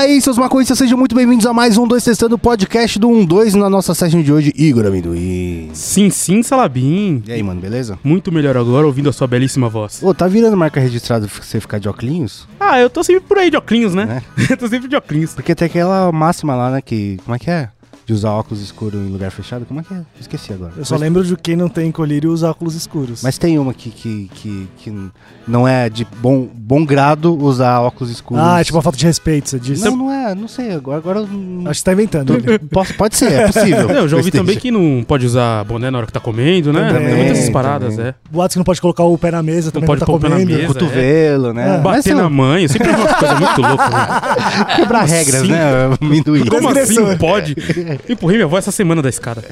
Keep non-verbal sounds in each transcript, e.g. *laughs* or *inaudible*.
aí, seus maconhistas, sejam muito bem-vindos a mais um 2 Testando o podcast do 12 na nossa session de hoje, Igor Amendoim. Sim, sim, Salabim. E aí, mano, beleza? Muito melhor agora ouvindo a sua belíssima voz. Ô, tá virando marca registrada você ficar de óculos? Ah, eu tô sempre por aí de óculos, né? *laughs* eu tô sempre de óculos. Porque tem aquela máxima lá, né, que... Como é que é? De usar óculos escuros em lugar fechado? Como é que é? Esqueci agora. Eu só Mas... lembro de quem não tem colírio usa óculos escuros. Mas tem uma que, que, que, que não é de bom, bom grado usar óculos escuros. Ah, é tipo uma falta de respeito, você disse. Não, não é, não sei. Agora, agora Acho que você tá inventando. Posso, pode ser, é possível. *laughs* eu já ouvi também que não pode usar boné na hora que tá comendo, né? Também, tem muitas essas paradas, também. é. Boatos que não pode colocar o pé na mesa, também não pode não tá pôr o pé na mesa. Cotovelo, é. né? É. Bater na mãe, sempre é uma coisa muito louca. Né? *laughs* Quebrar regras, assim? né? Amendoim. Como assim pode? *laughs* *laughs* Empurrei minha avó essa semana da escada.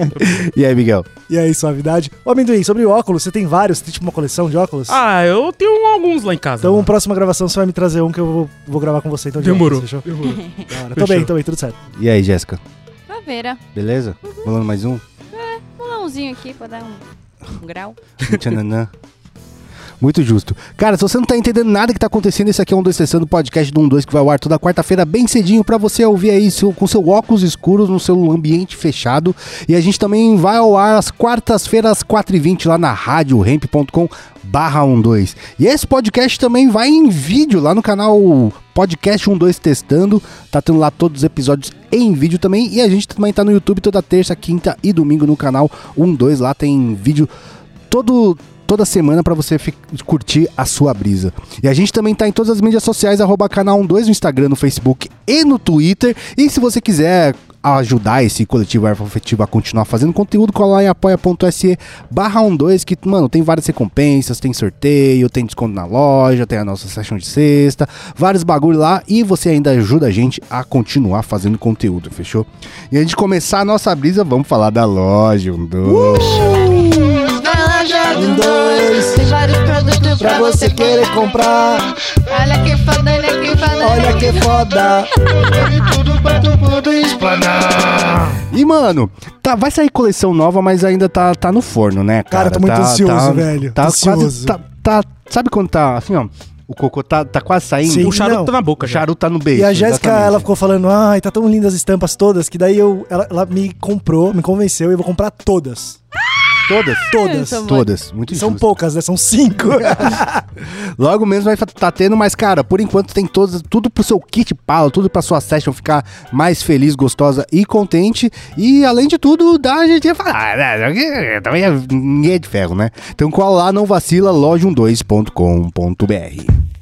*laughs* e aí, Miguel? E aí, suavidade? Ô, Amendoim, sobre óculos, você tem vários? Você tem tipo uma coleção de óculos? Ah, eu tenho alguns lá em casa. Então, na próxima gravação você vai me trazer um que eu vou, vou gravar com você. Então, de Demorou. Óculos, fechou? Demorou. *laughs* Tô bem, tô bem, tudo certo. E aí, Jéssica? Caveira. Beleza? Uhum. Rolando mais um? É, um aqui pra dar um, um grau. Tchananã. Muito justo. Cara, se você não tá entendendo nada que tá acontecendo, esse aqui é um 2 Testando podcast do 12 que vai ao ar toda quarta-feira, bem cedinho, para você ouvir aí seu, com seu óculos escuros no seu ambiente fechado. E a gente também vai ao ar às quartas-feiras, 4h20, lá na rádio ramp.com barra 12. E esse podcast também vai em vídeo lá no canal Podcast 12 Testando. Tá tendo lá todos os episódios em vídeo também. E a gente também tá no YouTube toda terça, quinta e domingo no canal 12. Lá tem vídeo todo toda semana para você curtir a sua brisa. E a gente também tá em todas as mídias sociais, arroba canal 12 no Instagram, no Facebook e no Twitter. E se você quiser ajudar esse coletivo afetivo a continuar fazendo conteúdo, cola lá em apoia.se barra 12, que, mano, tem várias recompensas, tem sorteio, tem desconto na loja, tem a nossa sessão de sexta, vários bagulho lá, e você ainda ajuda a gente a continuar fazendo conteúdo, fechou? E antes de começar a nossa brisa, vamos falar da loja 12. Uh! Um, dois, tem vários produtos pra você querer comprar. Olha que foda, olha que foda. Olha que foda. Tem tudo pra tu poder explanar. E, mano, tá, vai sair coleção nova, mas ainda tá, tá no forno, né, cara? Cara, tô muito tá, ansioso, tá, velho. Tá ansioso. Quase, tá, tá, sabe quando tá, assim, ó... O cocô tá, tá quase saindo. Sim, o charuto não. tá na boca. O charuto tá no beijo. E a Jéssica, ela ficou falando, ai, tá tão lindas as estampas todas, que daí eu, ela, ela me comprou, me convenceu e eu vou comprar todas. Todas? Todas. Todas. Muito São poucas, né? São cinco. *laughs* Logo mesmo vai tá tendo, mas, cara, por enquanto tem todas, tudo pro seu kit palo, tudo pra sua session ficar mais feliz, gostosa e contente. E, além de tudo, dá a gente falar. Ah, também é, ninguém é de ferro, né? Então cola lá, não vacila, loja12.com.br.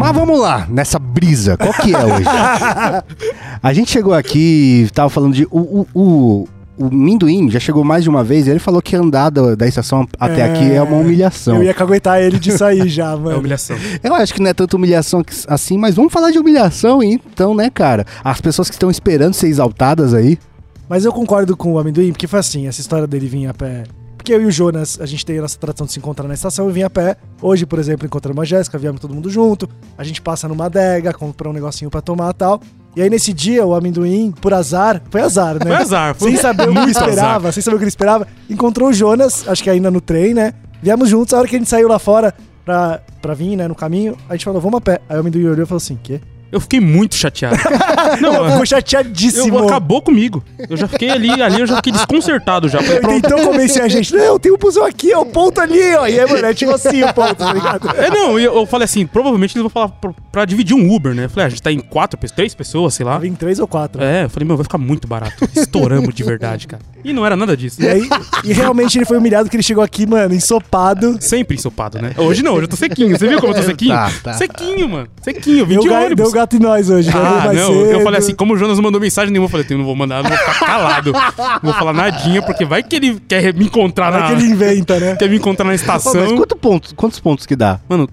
Mas vamos lá, nessa brisa. Qual que é hoje? *laughs* a gente chegou aqui, tava falando de. O, o, o, o Minduim já chegou mais de uma vez e ele falou que andar da, da estação até é... aqui é uma humilhação. Eu ia caguetar ele disso aí já, mano. É humilhação. Eu acho que não é tanta humilhação assim, mas vamos falar de humilhação então, né, cara? As pessoas que estão esperando ser exaltadas aí. Mas eu concordo com o Amendoim, porque foi assim, essa história dele vir a pé porque eu e o Jonas, a gente tem a nossa tradição de se encontrar na estação e vim a pé. Hoje, por exemplo, encontramos a Jéssica, viemos todo mundo junto. A gente passa numa adega, compra um negocinho para tomar e tal. E aí, nesse dia, o amendoim, por azar, foi azar, né? Foi azar, foi Sem saber o que ele esperava, azar. sem saber o que ele esperava, encontrou o Jonas, acho que ainda no trem, né? Viemos juntos, a hora que a gente saiu lá fora pra, pra vir, né, no caminho, a gente falou, vamos a pé. Aí o amendoim olhou e falou assim, quê? Eu fiquei muito chateado. *laughs* não, ficou chateadíssimo. Eu, acabou comigo. Eu já fiquei ali, ali eu já fiquei desconcertado já. Falei, tentou convencer a gente. Não, tem um busão aqui, ó, o ponto ali, ó. E aí, mano, é tipo assim o ponto, tá ligado? É, não, eu, eu falei assim, provavelmente eles vão falar pra, pra, dividir um Uber, né? Eu falei, ah, a gente tá em quatro, três pessoas, sei lá. Em três ou quatro. É, eu falei, meu, vai ficar muito barato. Estouramos de verdade, cara. E não era nada disso. E aí, e realmente ele foi humilhado que ele chegou aqui, mano, ensopado. Sempre ensopado, né? Hoje não, hoje eu tô sequinho. Você viu como eu tô sequinho? Tá, tá. Sequinho, mano. Sequinho, 20 deu ônibus. Gato em nós hoje, ah, não, cedo. eu falei assim, como o Jonas não mandou mensagem nenhuma, eu falei, não vou mandar, não vou ficar calado. não vou falar nadinha, porque vai que ele quer me encontrar vai na... que ele inventa, né? Quer me encontrar na estação. mas quanto pontos, quantos pontos que dá? Mano,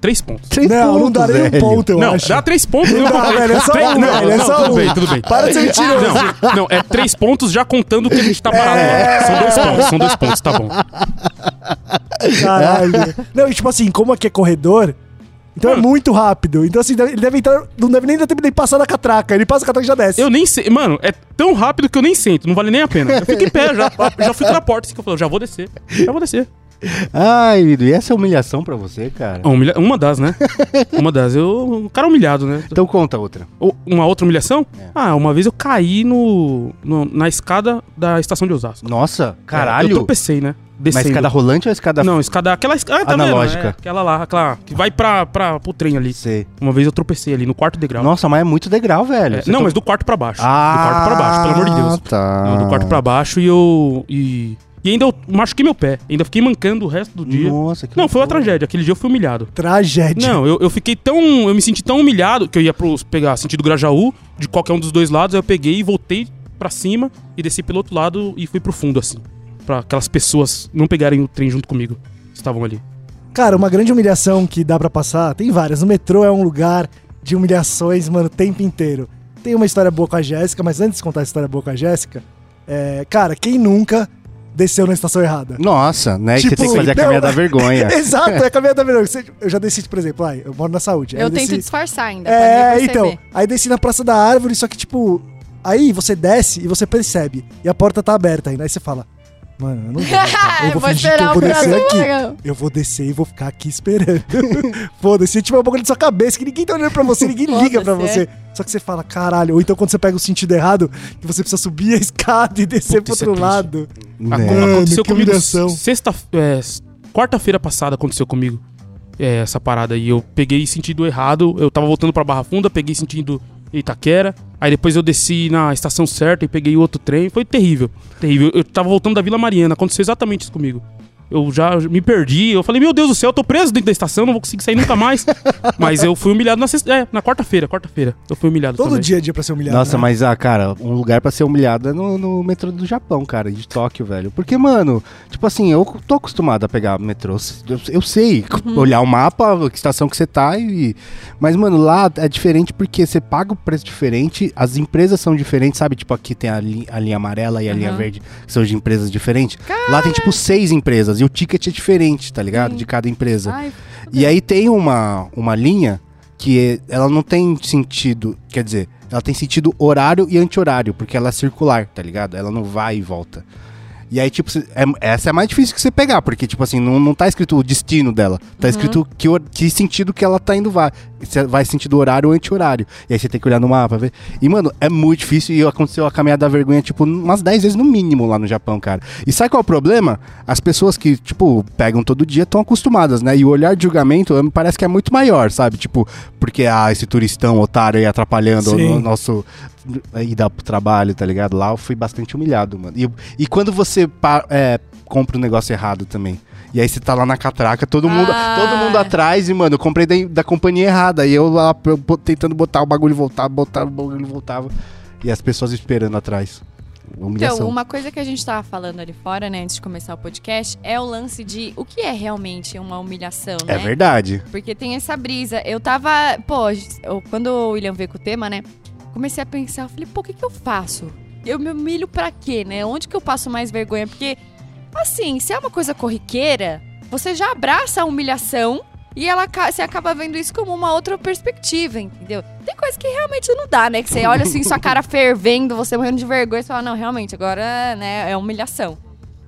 Três pontos. Três não, pontos, não dá nem um ponto, eu não, acho. dá três pontos. Não, dá, velho, é só três, um, não, velho, é não, só tudo um. bem, tudo bem. Para de ser mentiroso. Não, não, é três pontos já contando que a gente tá parado é... lá. São dois pontos, são dois pontos, tá bom. Caralho. Não, e tipo assim, como aqui é corredor, então é muito rápido. Então, assim, ele deve entrar. Não deve nem dar tempo de passar na catraca. Ele passa a catraca e já desce. Eu nem sei. Mano, é tão rápido que eu nem sento. Não vale nem a pena. Eu fico em pé, já, *laughs* já fui na porta assim que eu falei, já vou descer. Já vou descer. Ai, Lido, e essa é humilhação pra você, cara? Humilha- Uma das, né? *laughs* Uma das. Eu, o cara é humilhado, né? Então conta outra. Ou- Uma outra humilhação? É. Ah, uma vez eu caí no, no- na escada da estação de Osasco. Nossa, Eu caralho. tropecei, né? Mas Descendo. escada rolante ou escada... Não, escada. Aquela escada. Ah, tá vendo? Analógica. É, aquela lá, aquela que vai pra, pra, pro trem ali. Sei. Uma vez eu tropecei ali no quarto degrau. Nossa, mas é muito degrau, velho. É, não, to- mas do quarto pra baixo. Ah, do quarto pra baixo, pelo amor de Deus. tá. Não, do quarto pra baixo e eu. E, e ainda eu machuquei meu pé. Ainda fiquei mancando o resto do dia. Nossa, que Não, foi uma loucura. tragédia. Aquele dia eu fui humilhado. Tragédia. Não, eu, eu fiquei tão. Eu me senti tão humilhado que eu ia pros, pegar sentido Grajaú, de qualquer um dos dois lados, aí eu peguei e voltei pra cima e desci pelo outro lado e fui pro fundo, assim. Pra aquelas pessoas não pegarem o trem junto comigo. que Estavam ali. Cara, uma grande humilhação que dá pra passar, tem várias. O metrô é um lugar de humilhações, mano, o tempo inteiro. Tem uma história boa com a Jéssica, mas antes de contar a história boa com a Jéssica, é, cara, quem nunca desceu na estação errada? Nossa, né? que Tipo, você tem que fazer a não, caminhada da vergonha. *laughs* Exato, é a caminhada da vergonha. Eu já desci, por exemplo, ai, eu moro na saúde. Eu desci- tento disfarçar ainda. É, então. Aí desci na Praça da Árvore, só que, tipo, aí você desce e você percebe. E a porta tá aberta ainda. Aí você fala, mano, eu não *laughs* vou. voltar. Eu vou, fingir que eu esperar vou o descer aqui. Eu vou descer e vou ficar aqui esperando. *laughs* Foda-se, tipo, é um bagulho de sua cabeça, que ninguém tá olhando pra você, ninguém liga pra você. Só que você fala, caralho. Ou então quando você pega o sentido errado, que você precisa subir a escada e descer Puta, pro é outro triste. lado. Mano, aconteceu comigo humilhação. sexta. É, quarta-feira passada aconteceu comigo. é, essa parada aí. Eu peguei sentido errado. Eu tava voltando pra Barra Funda, peguei sentido Itaquera. Aí depois eu desci na estação certa e peguei outro trem. Foi terrível. Terrível. Eu tava voltando da Vila Mariana. Aconteceu exatamente isso comigo. Eu já me perdi. Eu falei, meu Deus do céu, eu tô preso dentro da estação, não vou conseguir sair nunca mais. *laughs* Mas eu fui humilhado na, sexta- é, na quarta-feira. Quarta-feira. Eu fui humilhado Todo também. dia é dia pra ser humilhado. Nossa, né? mas, ah, cara, um lugar pra ser humilhado é no, no metrô do Japão, cara, de Tóquio, velho. Porque, mano, tipo assim, eu tô acostumado a pegar metrô. Eu, eu sei olhar o mapa, que estação que você tá e. Mas, mano, lá é diferente porque você paga o preço diferente, as empresas são diferentes, sabe? Tipo, aqui tem a, li- a linha amarela e a linha Aham. verde, que são de empresas diferentes. Lá tem, tipo, seis empresas e o ticket é diferente, tá ligado? De cada empresa. Ai, E aí tem uma, uma linha que é- ela não tem sentido, quer dizer, ela tem sentido horário e anti-horário, porque ela é circular, tá ligado? Ela não vai e volta. E aí, tipo, é- essa é mais difícil que você pegar, porque, tipo assim, não, não tá escrito o destino dela. Tá escrito que, que sentido que ela tá indo vai. Se vai sentido horário ou anti-horário. E aí você tem que olhar no mapa, ver. E, mano, é muito difícil e aconteceu a caminhada da vergonha, tipo, umas 10 vezes no mínimo lá no Japão, cara. E sabe qual é o problema? As pessoas que, tipo, pegam todo dia estão acostumadas, né? E o olhar de julgamento me parece que é muito maior, sabe? Tipo, porque, ah, esse turistão otário aí atrapalhando Sim. o nosso ida pro trabalho, tá ligado? Lá eu fui bastante humilhado, mano. E, e quando você é, compra um negócio errado também. E aí você tá lá na catraca, todo mundo, Ah. todo mundo atrás, e, mano, eu comprei da, da companhia errada. E eu lá eu tentando botar o bagulho voltar, botar o bagulho voltava. E as pessoas esperando atrás. Humilhação. Então, uma coisa que a gente tava falando ali fora, né, antes de começar o podcast, é o lance de o que é realmente uma humilhação, né? É verdade. Porque tem essa brisa. Eu tava. Pô, quando o William veio com o tema, né? Comecei a pensar, eu falei, pô, o que, que eu faço? Eu me humilho pra quê, né? Onde que eu passo mais vergonha? Porque, assim, se é uma coisa corriqueira, você já abraça a humilhação e ela, você acaba vendo isso como uma outra perspectiva, entendeu? Tem coisa que realmente não dá, né? Que você olha assim, sua cara fervendo, você morrendo de vergonha e fala, não, realmente, agora, né, é humilhação.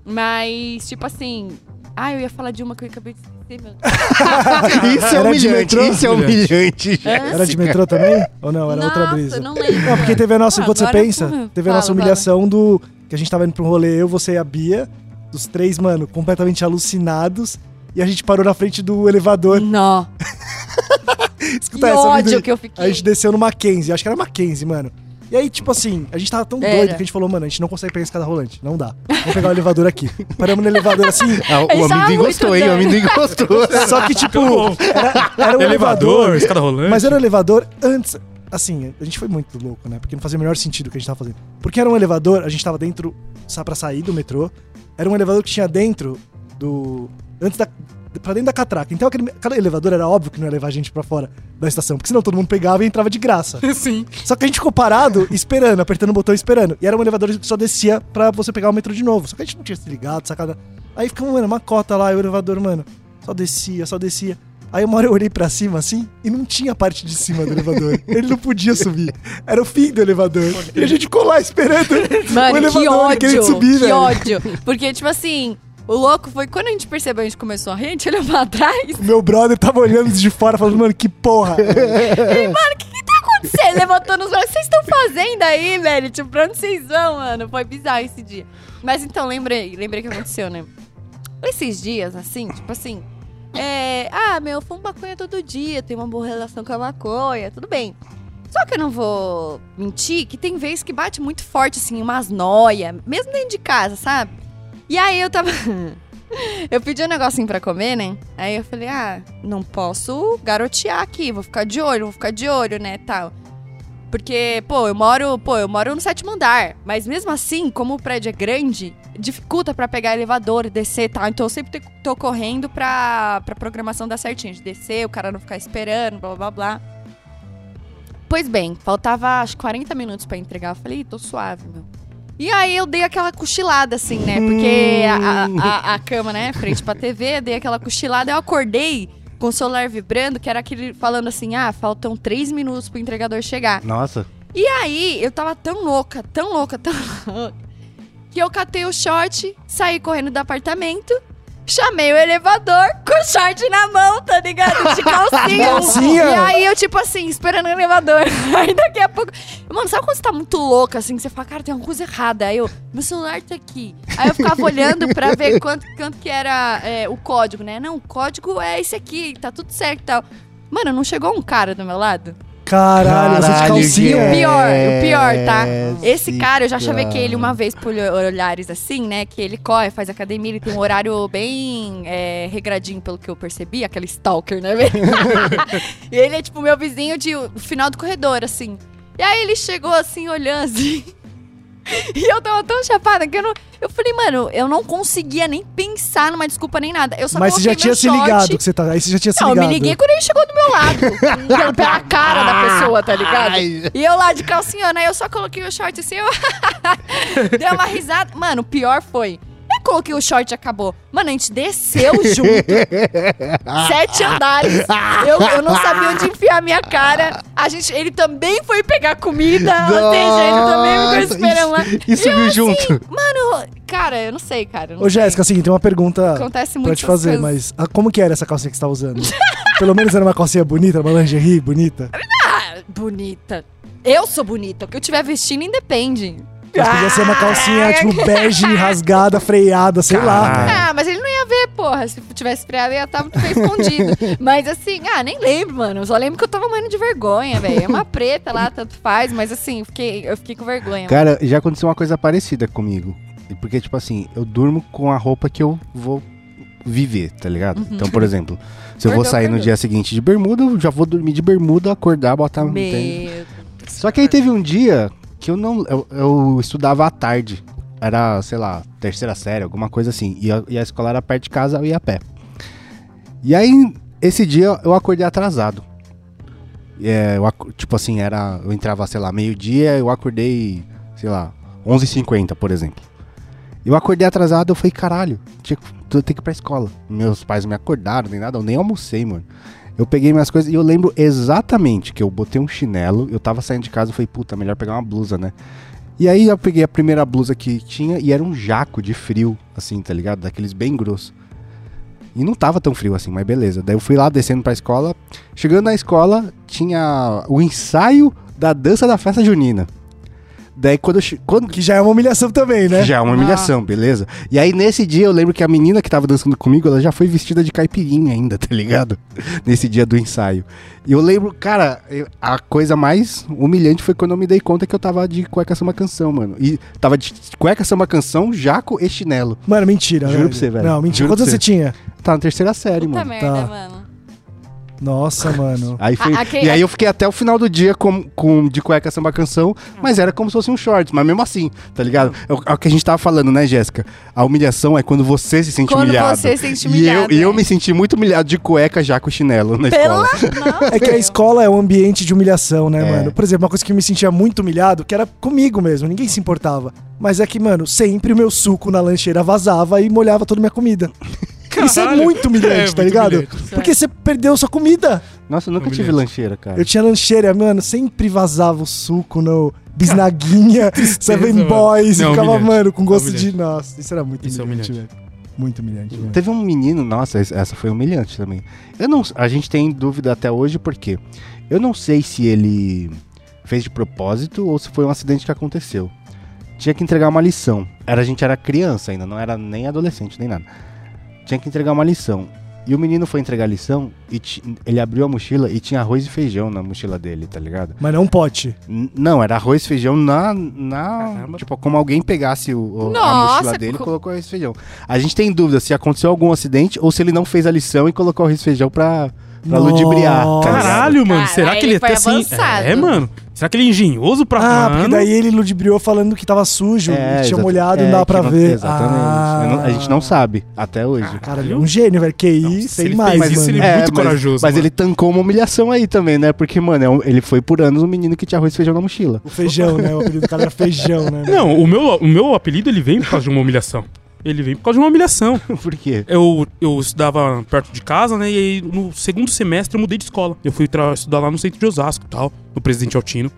Mas, tipo assim. Ah, eu ia falar de uma que eu acabei de esquecer, Deus. *laughs* Isso é Era humilhante, isso é humilhante. Era de metrô também? Ou não? Era outra Nossa, brisa? não lembro. Não, porque teve a nossa, Ah, enquanto você pensa, teve a nossa fala. humilhação do. Que a gente tava indo pra um rolê, eu, você e a Bia, dos três, mano, completamente alucinados. E a gente parou na frente do elevador. Não. *laughs* Escuta Que essa, ódio que eu A fiquei. gente desceu no Mackenzie, acho que era Mackenzie, mano. E aí, tipo assim, a gente tava tão Era. doido que a gente falou, mano, a gente não consegue pegar escada rolante. Não dá. Vamos pegar o elevador aqui. Paramos no elevador assim. *laughs* Ah, o tava amendoim muito gostou, hein? O amendoim gostou. *laughs* Só que, tipo, era, era um elevador, elevador. escada rolante. Mas era um elevador antes. Assim, a gente foi muito louco, né? Porque não fazia o menor sentido o que a gente tava fazendo. Porque era um elevador, a gente tava dentro, sabe, pra sair do metrô. Era um elevador que tinha dentro do. Antes da. Pra dentro da catraca. Então aquele, aquele elevador era óbvio que não ia levar a gente pra fora da estação. Porque senão todo mundo pegava e entrava de graça. *laughs* Sim. Só que a gente ficou parado, esperando, apertando o botão e esperando. E era um elevador que só descia pra você pegar o metrô de novo. Só que a gente não tinha se ligado, sacada. Aí ficamos, mano, uma cota lá, e o elevador, mano, só descia, só descia. Aí uma hora eu olhei pra cima assim e não tinha a parte de cima do elevador. *laughs* Ele não podia subir. Era o fim do elevador. E a gente ficou lá esperando *laughs* o Mano, que elevador ódio. querendo subir, que velho. ódio. Porque, tipo assim, O louco foi quando a gente percebeu, a gente começou a rir, a gente olhou pra trás. Meu brother tava olhando de fora, falando, mano, que porra. *laughs* Ele, mano, o que que tá acontecendo? Levantando os braços. Vocês estão fazendo aí, velho? Tipo, pra onde vocês vão, mano? Foi bizarro esse dia. Mas então, lembrei, lembrei o que aconteceu, né? Esses dias, assim, tipo assim. É, ah, meu, eu fumo maconha todo dia, tenho uma boa relação com a maconha, tudo bem. Só que eu não vou mentir que tem vezes que bate muito forte, assim, umas noia, mesmo dentro de casa, sabe? E aí eu tava. *laughs* eu pedi um negocinho pra comer, né? Aí eu falei, ah, não posso garotear aqui, vou ficar de olho, vou ficar de olho, né, tal. Porque, pô, eu moro, pô, eu moro no sétimo andar, mas mesmo assim, como o prédio é grande, dificulta pra pegar elevador, descer e tal. Então eu sempre tô correndo pra, pra programação dar certinho, de descer, o cara não ficar esperando, blá blá blá. Pois bem, faltava acho 40 minutos pra entregar. Eu falei, "Ih, tô suave, meu. E aí eu dei aquela cochilada, assim, né? Porque a, a- a- a cama, né, frente pra TV, dei aquela cochilada, eu acordei com o celular vibrando, que era aquele falando assim, ah, faltam três minutos pro entregador chegar. Nossa. E aí, eu tava tão louca, tão louca, tão *laughs* louca, que eu catei o short, saí correndo do apartamento, chamei o elevador com o short na mão, tá ligado? De *laughs* calcinha. Calcinha? E aí, eu, tipo assim, esperando o elevador. *laughs* Aí, daqui a pouco... Mano, sabe quando você tá muito louca, assim, que você fala, cara, tem alguma coisa errada. Aí eu, meu celular tá aqui. Aí eu ficava olhando pra ver *laughs* quanto, quanto que era é, o código, né? Não, o código é esse aqui, tá tudo certo e tal. Mano, não chegou um cara do meu lado? Caralho, você de calcinha. Jéssica. Pior, o pior, tá? Esse cara, eu já chavequei ele uma vez por olhares assim, né? Que ele corre, faz academia, ele tem um horário bem é, regradinho, pelo que eu percebi, aquele stalker, né? *laughs* e ele é tipo meu vizinho de o final do corredor, assim. E aí ele chegou assim, olhando assim. *laughs* E eu tava tão chapada que eu não. Eu falei, mano, eu não conseguia nem pensar numa desculpa nem nada. Eu só Mas você já tinha se short. ligado que você tá. Aí você já tinha se Não, eu ligado. me liguei quando ele chegou do meu lado. pela- *laughs* pela cara da pessoa, tá ligado? Ai. E eu lá de calcinha, aí eu só coloquei o short assim, eu... *laughs* Dei uma risada. Mano, o pior foi... Eu coloquei o short acabou. Mano, a gente desceu junto. *laughs* Sete andares. Eu, eu não sabia onde enfiar a minha cara. A gente, ele também foi pegar comida. ou seja, ele também ficou Nossa, esperando lá. E, subiu eu, junto. Assim, mano, cara, eu não sei, cara. Ô. Jéssica, assim, tem uma pergunta Acontece pra te fazer, coisas. mas ah, como que era essa calcinha que você tá usando? *laughs* Pelo menos era uma calcinha bonita, uma lingerie bonita. Ah, bonita. Eu sou bonita. O que eu tiver vestindo independe. Mas podia ser uma calcinha, tipo, bege, rasgada, freada, sei lá. Ah, mas ele não ia ver, porra. Se tivesse freado, ia estar muito bem escondido. *laughs* Mas assim, ah, nem lembro, mano. Eu só lembro que eu tava morrendo de vergonha, velho. É uma preta lá, tanto faz, mas assim, eu fiquei, eu fiquei com vergonha. Cara, já aconteceu uma coisa parecida comigo. E Porque, tipo assim, eu durmo com a roupa que eu vou viver, tá ligado? Então, por exemplo, se eu vou sair no dia seguinte de bermuda, eu já vou dormir de bermuda, acordar, botar... tênis. Meu. Só que aí teve um dia que eu não. Eu, eu estudava à tarde. Era, sei lá, terceira série, alguma coisa assim. E a, e a escola era perto de casa, eu ia a pé. E aí, esse dia eu acordei atrasado. É, eu tipo assim, era. Eu entrava, sei lá, meio-dia, eu acordei, sei lá, 11h50, por exemplo. Eu acordei atrasado, eu falei, caralho, tinha, eu tenho que ir pra escola. Meus pais me acordaram, nem nada, eu nem almocei, mano. Eu peguei minhas coisas e eu lembro exatamente que eu botei um chinelo, eu tava saindo de casa e falei, puta, melhor pegar uma blusa, né? E aí eu peguei a primeira blusa que tinha e era um jaco de frio, assim, tá ligado? Daqueles bem grossos. E não tava tão frio assim, mas beleza. Daí eu fui lá descendo pra escola. Chegando na escola, tinha o ensaio da dança da festa junina. Daí quando eu, quando, Que já é uma humilhação também, né? já é uma Ah. humilhação, beleza? E aí nesse dia eu lembro que a menina que tava dançando comigo, ela já foi vestida de caipirinha ainda, *laughs* tá ligado? Nesse dia do ensaio. E eu lembro, cara, eu- a coisa mais humilhante foi quando eu me dei conta que eu tava de cueca samba canção, mano. E tava de cueca samba canção, jaco e chinelo. Mano, mentira, Juro velho. pra você, velho. Não, mentira. Juro pra você tinha? Tá na terceira série, Puta mano. merda, Tá. mano. Nossa, mano. Aí foi, A- aquele- E aí eu fiquei até o final do dia com, com de cueca samba canção, mas era como se fosse um shorts, mas mesmo assim, tá ligado? É o, é o que a gente tava falando, né, Jéssica? A humilhação é quando você se sente Quando humilhado. você se sente E eu, humilhado, e eu é. me senti muito humilhado de cueca já com chinelo na Pela... escola. Não, É que a escola é um ambiente de humilhação, né, É. mano? Por exemplo, uma coisa que eu me sentia muito humilhado, que era comigo mesmo, ninguém se importava. Mas é que, mano, sempre o meu suco na lancheira vazava e molhava toda a minha comida. Isso é Caralho. muito humilhante, É, tá muito ligado? humilhante. Porque você perdeu sua comida. Nossa, eu nunca tive Humilhante. lancheira, cara. Eu tinha lancheira, mano, sempre vazava o suco no *laughs* bisnaguinha, Seven. Boys, e Não, ficava, humilhante. mano, com gosto de. Humilhante. Nossa, isso era muito Isso é humilhante, humilhante. velho. Muito humilhante, velho. Teve um menino, nossa, essa foi humilhante também. Eu não, a gente tem dúvida até hoje porque eu não sei se ele fez de propósito ou se foi um acidente que aconteceu. Tinha que entregar uma lição. Era a gente era criança ainda, não era nem adolescente nem nada. Tinha que entregar uma lição. E o menino foi entregar a lição e ele abriu a mochila e tinha arroz e feijão na mochila dele, tá ligado? Mas não um pote. N- Não, era arroz e feijão na. na Caramba. tipo, como alguém pegasse o, o- a Nossa, mochila dele e co- colocou arroz e feijão. A gente tem dúvida se aconteceu algum acidente ou se ele não fez a lição e colocou arroz e feijão pra, pra Nossa. ludibriar. tá? Caralho, mano. Cara, será que ele ele foi até assim. avançado. É, mano. Será que ele é engenhoso pra. Ah, porque mano? daí ele ludibriou falando que tava sujo, É, e tinha exata- molhado e é, não dava que pra não- ver. Exatamente. Ah. Não- a gente não sabe até hoje. Cara, ele é um gênio, velho. QI, Não, se sem mais, isso, mano. ele- É, muito mas, corajoso, Mas mano. ele tancou uma humilhação aí também, né? Porque, mano, é um- ele foi por anos um menino que tinha arroz e feijão na mochila. O feijão, né? O apelido do cara era feijão, né? Não, o meu, o meu apelido ele vem por causa de uma humilhação. Ele vem por causa de uma humilhação. *laughs* por quê? Eu, eu estudava perto de casa, né? E aí no segundo semestre eu mudei de escola. Eu fui estudar lá no centro de Osasco e tal, no Presidente Altino.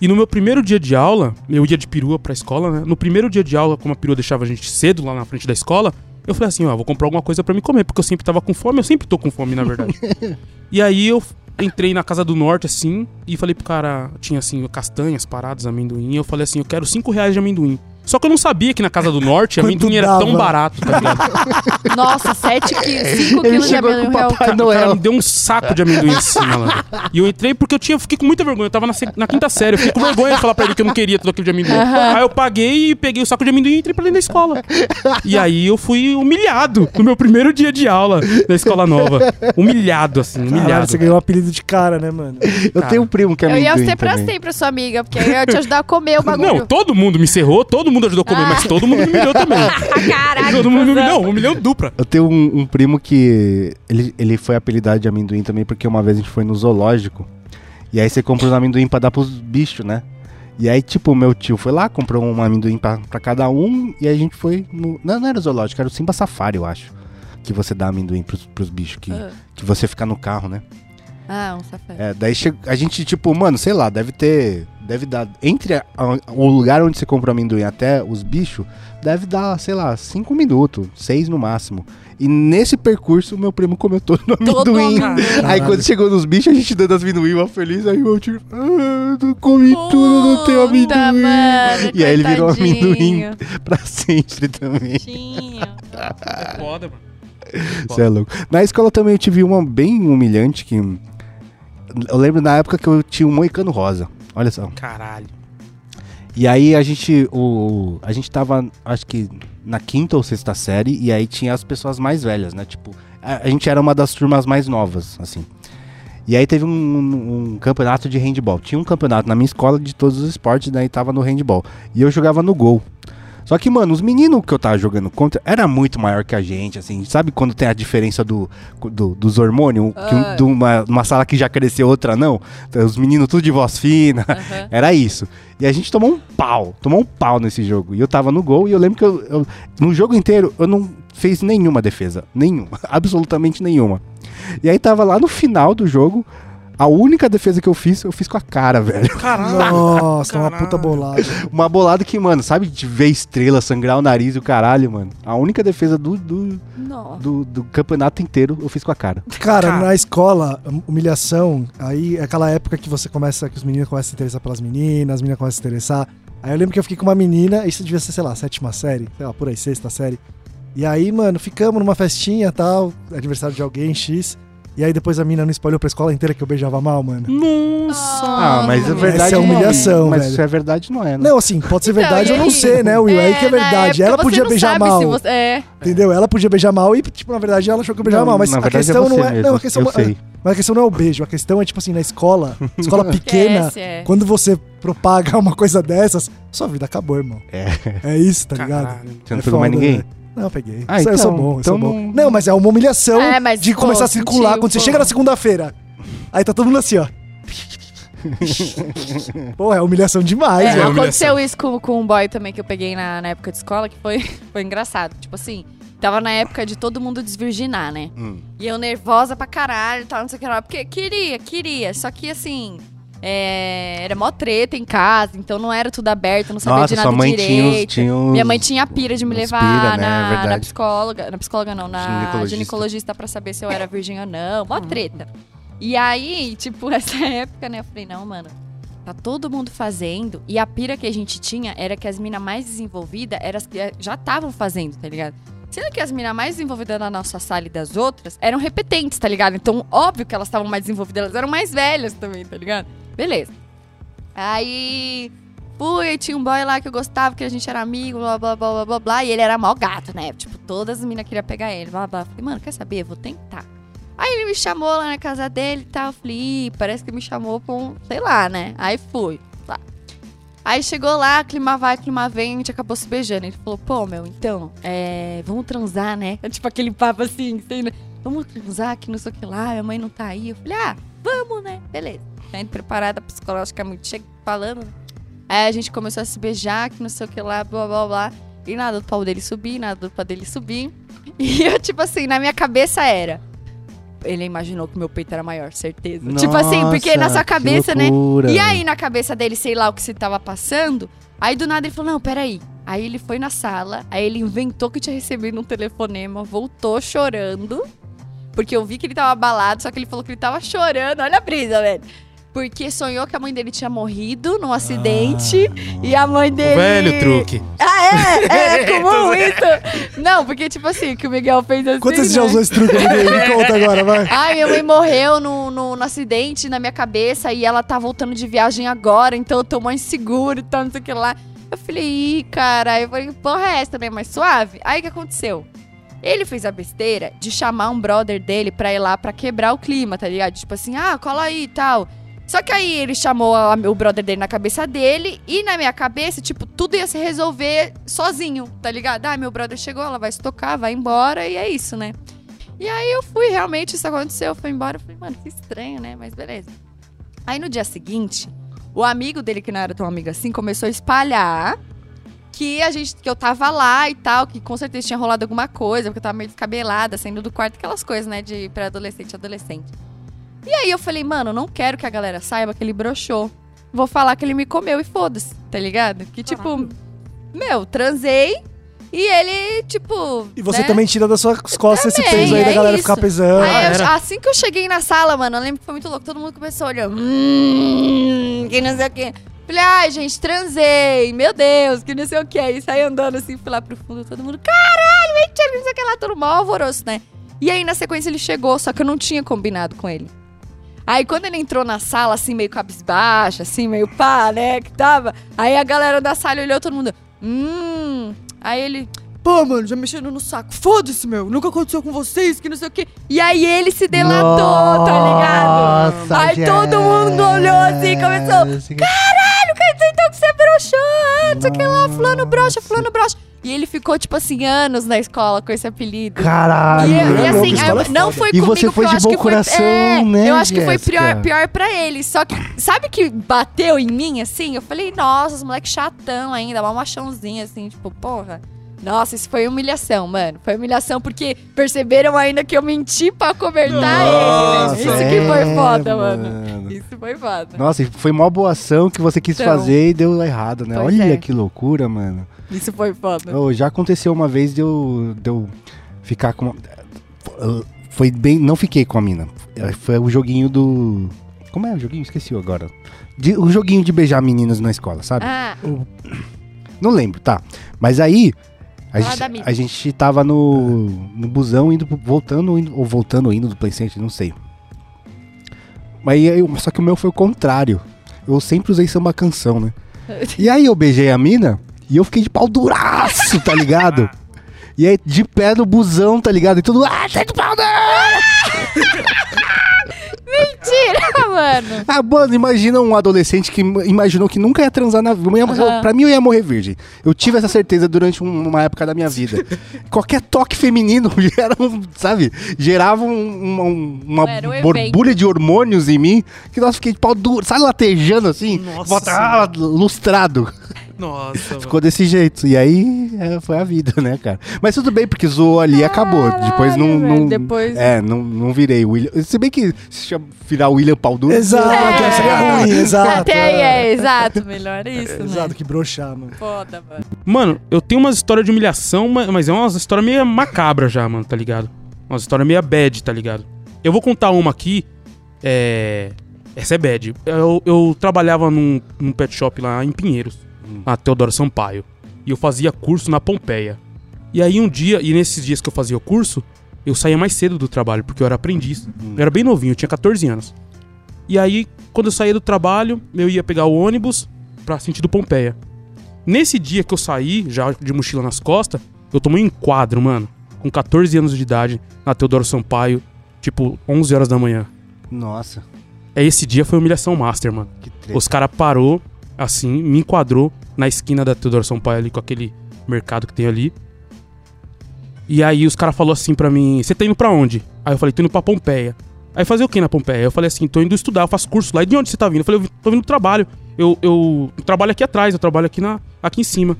E no meu primeiro dia de aula, eu ia de perua pra escola, né? No primeiro dia de aula, como a perua deixava a gente cedo lá na frente da escola, eu falei assim, ó, vou comprar alguma coisa pra me comer, porque eu sempre tava com fome, eu sempre tô com fome, na verdade. *laughs* e aí eu entrei na Casa do Norte, assim, e falei pro cara, tinha assim, castanhas paradas, amendoim, eu falei assim, eu quero 5 reais de amendoim. Só que eu não sabia que na Casa do Norte Quanto amendoim era tão barato, tá ligado? *laughs* Nossa, 7 quilos, 5 Ele quilos de amendoim real. O cara Noel. me deu um saco de amendoim em cima lá. E eu entrei porque eu tinha, fiquei com muita vergonha. Eu tava na, na quinta série, eu fiquei com vergonha de falar pra ele que eu não queria tudo aquilo de amendoim. Aí eu paguei e peguei o saco de amendoim e entrei pra dentro da escola. E aí eu fui humilhado no meu primeiro dia de aula da escola nova. Humilhado, assim, Caralho, humilhado. você ganhou um apelido de cara, né, mano? Eu Cara. tenho um primo que é Eu ia amendoim ser pra também. sempre sua amiga, porque eu ia te ajudar a comer o bagulho. Não, todo mundo me cerrou, todo mundo ajudou a comer, mas todo mundo me humilhou também. *laughs* Caralho, todo mundo me humilhou, não, humilhou dupla. Eu tenho um, um primo que. Ele, ele foi apelidado de amendoim também, porque uma vez a gente foi no zoológico. E aí você compra um amendoim pra dar pros bichos, né? E aí, tipo, meu tio foi lá, comprou um amendoim pra, pra cada um. E aí a gente foi no. Não, não era zoológico, era o Simba Safari, eu acho. Que você dá amendoim pros, pros bichos, que, Ah. que você fica no carro, né? Ah, um safado. É, daí che- a gente, tipo, mano, sei lá, deve ter. Deve dar. Entre a- a- o lugar onde você compra o amendoim até os bichos, deve dar, sei lá, cinco minutos, seis no máximo. E nesse percurso, meu primo comeu todo o Todo amendoim. amendoim. *laughs* Aí quando chegou nos bichos, a gente dando as amendoim, uma feliz, aí meu tio. Ah, eu comi tudo, não tenho Puta, amendoim. mano, e aí ele virou amendoim pra sempre também. É foda, mano. Você é louco. Na escola também eu tive uma bem humilhante que. Eu lembro na época que eu tinha um moicano rosa. Olha só. Caralho. E aí a gente, o, a gente tava, acho que na quinta ou sexta série, e aí tinha as pessoas mais velhas, né? Tipo, a, a gente era uma das turmas mais novas, assim. E aí teve um, um- um campeonato de handball. Tinha um campeonato na minha escola de todos os esportes, daí tava no handball. E eu jogava no gol. Só que, mano, os meninos que eu tava jogando contra era muito maior que a gente, assim. Sabe quando tem a diferença do, do- dos hormônios? Ah. de uma, uma sala que já cresceu, outra não. Então, os meninos tudo de voz fina. Aham. *laughs* Era isso. E a gente tomou um pau. Tomou um pau nesse jogo. E eu tava no gol e eu lembro que eu, eu- no jogo inteiro eu não fiz nenhuma defesa. Nenhuma. *laughs* Absolutamente nenhuma. E aí tava lá no final do jogo. A única defesa que eu fiz, eu fiz com a cara, velho. Caralho. Nossa, tá uma Caralho. puta bolada. *laughs* Uma bolada que, mano, sabe de ver estrela, sangrar o nariz e o caralho, mano. A única defesa do, do, Nossa. do, do campeonato inteiro eu fiz com a cara. Cara, Cara. na escola, hum, humilhação, aí é aquela época que você começa, que os meninos começam a se interessar pelas meninas, as meninas começam a se interessar. Aí eu lembro que eu fiquei com uma menina, isso devia ser, sei lá, sétima série, sei lá, por aí, sexta série. E aí, mano, ficamos numa festinha tal, aniversário de alguém, X. E aí depois a mina não espalhou pra escola inteira que eu beijava mal, mano. Nossa. Ah, mas é Essa verdade. é não humilhação, Mas velho. isso é verdade, não é, né? Não, assim, pode ser Então, verdade e ou não aí? ser, né, Will? aí que é na verdade. época Ela você podia não beijar sabe mal. se você- É. Entendeu? Ela podia beijar mal e, tipo, na verdade, ela achou que eu beijava Não, mal. Mas na a verdade questão é você não é. mesmo, Não, a questão eu sei. Mas a questão não é o beijo, a questão é, tipo assim, na escola, escola *laughs* pequena, Esquece, é. quando você propaga uma coisa dessas, sua vida acabou, irmão. É. É isso, tá ligado? Você não É pegou mais foda, ninguém? né? Não, eu peguei. Ah, eu, sou- eu sou então- bom, eu então sou bom. não- mas é uma humilhação É, mas, de pô, começar a circular. sentiu, Quando você pô. chega na segunda-feira, aí tá todo mundo assim, ó. *laughs* Pô, é humilhação demais, É, velho. humilhação. aconteceu isso com, com um boy também que eu peguei na, na época de escola, que foi, *laughs* foi engraçado. Tipo assim, tava na época de todo mundo desvirginar, né? Hum. E eu nervosa pra caralho tal, não sei o que lá. Porque queria, queria. Só que assim, É, era mó treta em casa, então não era tudo aberto, não sabia Nossa, de nada sua mãe tinha direito. tinha os- Minha mãe tinha a pira de me uns levar pira, né? É na, verdade. na psicóloga. Na psicóloga não, na Ginecologista. ginecologista, pra saber se eu era virgem ou não. Mó treta. E aí, tipo, *laughs* essa época, né, eu falei, não, mano, tá todo mundo fazendo. E a pira que a gente tinha era que as minas mais desenvolvidas eram as que eh, já estavam fazendo, tá ligado? Sendo que as minas mais desenvolvidas na nossa sala e das outras eram repetentes, tá ligado? Então, óbvio que elas estavam mais desenvolvidas, elas eram mais velhas também, tá ligado? Beleza. Aí fui, tinha um boy lá que eu gostava, que a gente era amigo, blá blá blá blá blá blá. E ele era mó gato, né? Tipo, todas as meninas queriam pegar ele, blá blá. Falei, mano, quer saber? Eu vou tentar. Aí ele me chamou lá na casa dele e tal. Eu falei, Ih, parece que me chamou pra um, sei lá, né? Aí fui. Tá. Aí chegou lá, clima vai, clima vem, a gente acabou se beijando. Ele falou, pô, meu, então, é, vamos transar, né? *laughs* Tipo aquele papo assim, assim, né? Vamos transar, que não sei o que lá, minha mãe não tá aí. Eu falei, ah, vamos, né? Beleza. Já indo preparada psicologicamente, chega falando? Aí a gente começou a se beijar, que não sei o que lá, blá blá blá. E nada do pau dele subir, nada do pau dele subir. *laughs* E eu, tipo assim, na minha cabeça era. Ele imaginou que meu peito era maior, certeza. tipo assim, porque na Nossa, sua cabeça, né? E aí, na cabeça dele, sei lá o que se tava passando. Aí do nada ele falou: Não, peraí. Aí ele foi na sala, aí ele inventou que tinha recebido um telefonema, voltou chorando. Porque eu vi que ele tava abalado, só que ele falou que ele tava chorando. Olha a brisa, velho. Porque sonhou que a mãe dele tinha morrido num acidente. e a mãe dele. velho truque. Ah, é? É *laughs* comum isso? Não, porque, tipo assim, que o Miguel fez assim. Quantas você já né? usou esse truque? Me *laughs* conta agora, vai. Ai, minha mãe morreu no, no, no acidente na minha cabeça e ela tá voltando de viagem agora, então eu tô mais seguro e tal, não sei o que lá. Eu falei, ih, cara. Eu falei, porra, é essa também, mais suave? Aí o que aconteceu? Ele fez a besteira de chamar um brother dele pra ir lá pra quebrar o clima, tá ligado? Tipo assim, ah, cola aí e tal. Só que aí ele chamou a- o brother dele na cabeça dele e na minha cabeça, tipo, tudo ia se resolver sozinho, tá ligado? Ah, meu brother chegou, ela vai se tocar, vai embora e é isso, né? E aí eu fui, realmente, isso aconteceu, eu fui embora, eu falei, mano, que estranho, né? Mas beleza. Aí no dia seguinte, o amigo dele, que não era tão amigo assim, começou a espalhar que a gente, que eu tava lá e tal, que com certeza tinha rolado alguma coisa, porque eu tava meio descabelada, saindo do quarto, aquelas coisas, né, de pré-adolescente e adolescente. E aí eu falei, mano, não quero que a galera saiba que ele broxou. Vou falar que ele me comeu e foda-se, tá ligado? Que tipo, meu, transei e ele, tipo. E você né? também tira das suas costas esse Também, peso aí da é galera isso. ficar pesando. Aí eu- era. assim que eu cheguei na sala, mano, eu lembro que foi muito louco. Todo mundo começou a olhar. Hum, que não sei o quê. Falei, ai, gente, transei. Meu Deus, que não sei o quê. Aí saí andando assim, fui lá pro fundo. Todo mundo, caralho, mentira, que não sei o que lá. Todo mal alvoroço, né? E aí, na sequência, ele chegou, só que eu não tinha combinado com ele. Aí, quando ele entrou na sala, assim, meio cabisbaixa, assim, meio pá, né, que tava. Aí a galera da sala olhou todo mundo, hum. Aí ele, pô, mano, já mexendo no saco. Foda-se, meu, nunca aconteceu com vocês, que não sei o quê. E aí ele se delatou, tá ligado? Nossa, Aí todo mundo olhou assim começou, caralho, quer dizer então que você broxou, ah, não sei o que lá, fulano broxa, fulano broxa. E ele ficou, tipo assim, anos na escola com esse apelido. Caralho. E, e é assim, é não foda. foi E comigo você foi eu de bom foi- coração, é, né, Eu acho que foi pior, pior pra ele. Só que, sabe que bateu em mim, assim? Eu falei, nossa, os moleque chatão ainda, mal machãozinho, assim, tipo, porra. Nossa, isso foi humilhação, mano. Foi humilhação porque perceberam ainda que eu menti pra cobertar Nossa, ele. né? Isso que foi é, foda, mano. mano. Isso foi foda. Nossa, foi mó boa ação que você quis Então. fazer e deu errado, né? Olha é. que loucura, mano. Isso foi foda. Ô, já aconteceu uma vez de eu, de eu ficar com. Foi bem. Não fiquei com a mina. Foi o joguinho do. Como é o joguinho? Esqueci agora. De- o joguinho de beijar meninas na escola, sabe? Ah, Não lembro, tá. Mas aí. A gente, a gente tava no, no busão indo, voltando, indo, ou voltando, ou indo do Playstation, não sei. Mas aí eu- só que o meu foi o contrário. Eu sempre usei samba canção, né? *laughs* E aí eu beijei a mina e eu fiquei de pau duraço, tá ligado? E aí de pé no busão, tá ligado? E tudo, ah, sai do pau dura! *laughs* mentira, *laughs* mano. Ah, mano, imagina um adolescente que im- imaginou que nunca ia transar na vida. Aham. Pra mim, eu ia morrer virgem. Eu tive essa certeza durante um- uma época da minha vida. *laughs* Qualquer toque feminino *laughs* gera um, sabe? Gerava um- um- uma um borbulha de hormônios em mim que nós fiquei de pau duro, sabe, latejando assim? Nossa Volta, ah, lustrado. Nossa, Ficou desse jeito. E aí é, foi a vida, né, cara? Mas tudo bem, porque zoou ali e acabou. Depois não. Não depois- É, não, não virei William. Se bem que se cham- virar o William Pau Duro. Exato, É. seria ruim, exato. Até aí é, exato. Melhor isso, né? Exato, que broxar, mano. Foda, mano. Mano, eu tenho umas histórias de humilhação, ma- mas é uma história meio macabra já, mano, tá ligado? Uma história meio bad, tá ligado? Eu vou contar uma aqui. É. Essa é bad. Eu, eu trabalhava num, num pet shop lá em Pinheiros, na Teodoro Sampaio. E eu fazia curso na Pompeia. E aí um dia, e nesses dias que eu fazia o curso, eu saía mais cedo do trabalho, porque eu era aprendiz. Eu era bem novinho, eu tinha 14 anos. E aí, quando eu saía do trabalho, eu ia pegar o ônibus pra sentido Pompeia. Nesse dia que eu saí, já de mochila nas costas, eu tomei um enquadro, mano. Com 14 anos de idade, na Teodoro Sampaio, tipo, 11 horas da manhã. Nossa, É esse dia foi humilhação master, mano. que treta. Os cara parou, assim, me enquadrou na esquina da Teodoro Sampaio ali, com aquele mercado que tem ali. E aí os cara falou assim pra mim, você tá indo pra onde? Aí eu falei, tô indo pra Pompeia. Aí fazer o que na Pompeia? Eu falei assim, tô indo estudar, eu faço curso lá. E de onde você tá vindo? Eu falei, eu tô vindo do trabalho. Eu, eu trabalho aqui atrás, eu trabalho aqui, na, aqui em cima.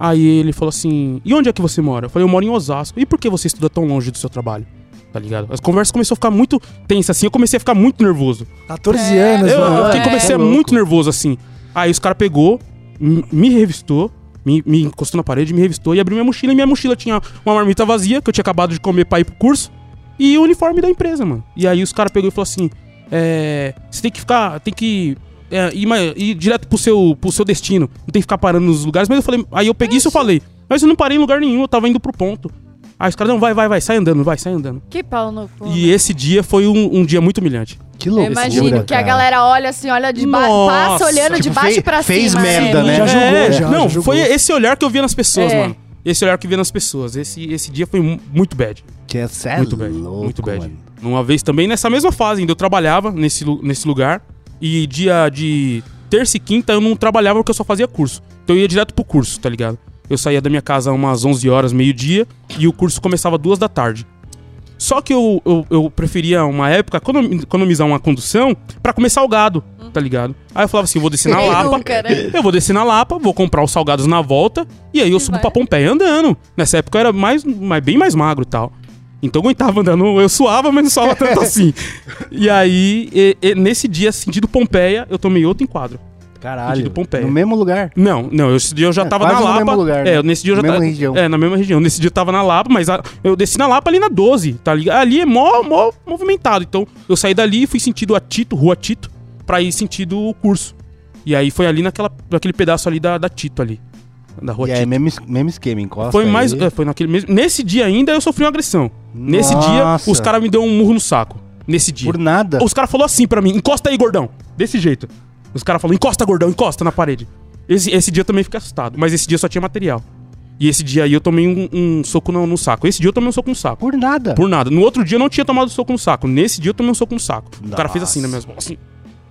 Aí ele falou assim, e onde é que você mora? Eu falei, eu moro em Osasco. E por que você estuda tão longe do seu trabalho? Tá ligado? As conversas começaram a ficar muito tensas assim, eu comecei a ficar muito nervoso. 14 É, anos, Eu, mano. eu fiquei, É. comecei louco. muito nervoso assim. Aí os caras pegou, me revistou, me, me encostou na parede, me revistou e abriu minha mochila. E minha mochila tinha uma marmita vazia, que eu tinha acabado de comer pra ir pro curso, e o uniforme da empresa, mano. E aí os caras pegou e falou assim: é, Você tem que ficar, tem que é, ir, ir direto pro seu, pro seu destino. Não tem que ficar parando nos lugares. Mas eu falei, aí eu peguei isso e eu falei, mas eu não parei em lugar nenhum, eu tava indo pro ponto. Aí os caras, não, vai, vai, vai, sai andando, vai, sai andando. Que pau no cu. E esse dia foi um, um dia muito humilhante. Que Eu louco. imagino que a galera olha assim, olha de baixo, passa olhando de Tipo, baixo fez- pra fez cima. merda, né? Já julgou, É, já, Não, já foi esse olhar que eu via nas pessoas, É. mano. Esse olhar que eu via nas pessoas. Esse, esse dia foi mu- muito bad. Que é sério. muito bad. louco, muito bad. mano. Uma vez também, nessa mesma fase, ainda eu trabalhava nesse, nesse lugar. E dia de terça e quinta eu não trabalhava porque eu só fazia curso. Então eu ia direto pro curso, tá ligado? Eu saía da minha casa umas 11 horas, meio-dia, e o curso começava duas da tarde. Só que eu, eu, eu preferia, uma época, econom- economizar uma condução pra comer salgado, tá ligado? Aí eu falava assim, eu vou descer na Lapa, nunca, né? eu vou descer na Lapa, vou comprar os salgados na volta, e aí eu subo vai. pra Pompeia andando. Nessa época eu era mais, mais, bem mais magro e tal. Então eu aguentava andando, eu suava, mas não suava tanto *laughs* assim. E aí, e- e nesse dia, sentido Pompeia, eu tomei outro enquadro. Caralho. Sentido Pompeia. No mesmo lugar. Não, não, esse dia eu já É, tava na no Lapa. mesmo lugar, é, né? nesse dia eu já Mesma tava. região. É, na mesma região. Nesse dia eu tava na Lapa, mas a- eu desci na Lapa ali na 12, tá ligado? Ali é mó, mó movimentado. Então eu saí dali e fui sentido a Tito, Rua Tito, pra ir sentido o curso. E aí foi ali naquela, naquele pedaço ali da, da Tito ali. Da Rua E Tito. mesmo, es- mesmo esquema, encosta Foi mais. é, foi naquele mesmo. Nesse dia ainda eu sofri uma agressão. Nesse Nossa. dia, os caras me deu um murro no saco. Nesse dia. Por nada. Os caras falaram assim pra mim: encosta aí, gordão. Desse jeito. Os caras falaram: encosta, gordão, encosta na parede. Esse, esse dia eu também fiquei assustado. Mas esse dia só tinha material. E esse dia aí eu tomei um, um soco no, no saco. Esse dia eu tomei um soco no saco. Por nada. Por nada. No outro dia eu não tinha tomado soco no saco. Nesse dia eu tomei um soco no saco. O cara fez assim na minha mãos. Assim.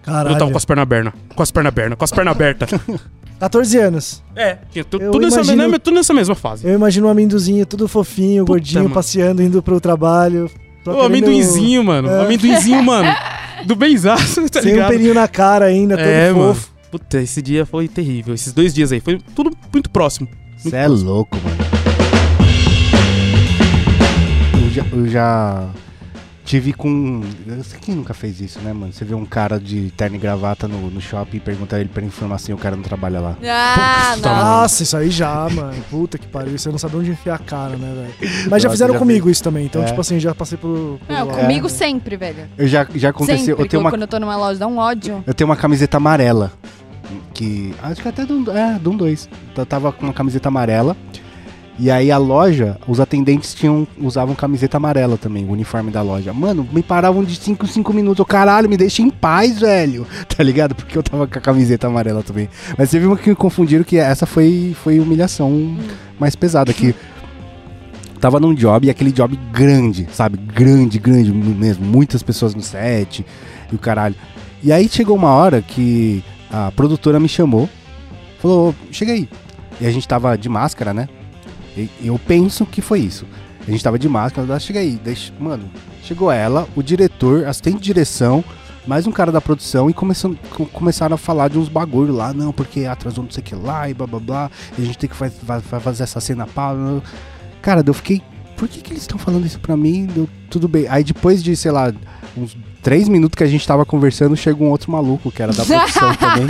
Caralho. Eu tava com as pernas abertas. Com as pernas abertas. Com as pernas abertas. *laughs* 14 anos. é. Tinha tudo, nessa, imagino- né, tudo nessa mesma fase. Eu imagino um amendozinho tudo fofinho, Puta, gordinho, mano. passeando, indo pro trabalho. Ô, amendoinzinho, mano. É. Amendoinzinho, mano. *laughs* Do benzaço, tá Sem um ligado? pelinho na cara ainda, todo é, mano. fofo. Puta, esse dia foi terrível. Esses dois dias aí. Foi tudo muito próximo. Você é louco, mano. Eu já, eu já tive com. Eu sei quem nunca fez isso, né, mano? Você vê um cara de terno e gravata no, no shopping e pergunta ele pra informação e o cara não trabalha lá. Ah, Puta, não. Nossa, isso aí já, mano. Puta que pariu. Você não sabe onde enfiar a cara, né, velho? Mas já fizeram já comigo isso também. Então, É. tipo assim, já passei por. por Não, lá. comigo sempre, velho. Eu já, já aconteceu. sempre. Eu tenho, uma, Quando eu tô numa loja, dá um ódio. eu tenho uma camiseta amarela. Que. Acho que até de um, é, de um dois. Eu tava com uma camiseta amarela. E aí a loja, os atendentes tinham, usavam camiseta amarela também, o uniforme da loja. Mano, me paravam de 5 em 5 minutos. Eu, caralho, me deixa em paz, velho. *laughs* Tá ligado? Porque eu tava com a camiseta amarela também. Mas teve uma que me confundiram que essa foi, foi humilhação mais pesada. Que tava num job, e aquele job grande, sabe? Grande, grande mesmo. Muitas pessoas no set e o caralho. E aí chegou uma hora que a produtora me chamou, falou, chega aí. E a gente tava de máscara, né? Eu penso que foi isso. A gente tava de máscara, ela chega aí, deixa. Mano, chegou ela, o diretor, assistente de direção, mais um cara da produção e começam, co- começaram a falar de uns bagulho lá, não, porque atrasou não sei o que lá e blá blá blá, e a gente tem que faz, vai, vai fazer essa cena pá. Cara, eu fiquei. Por que, que eles estão falando isso pra mim? Deu tudo bem. Aí depois de, sei lá, uns três minutos que a gente tava conversando, chega um outro maluco que era da produção *laughs* também.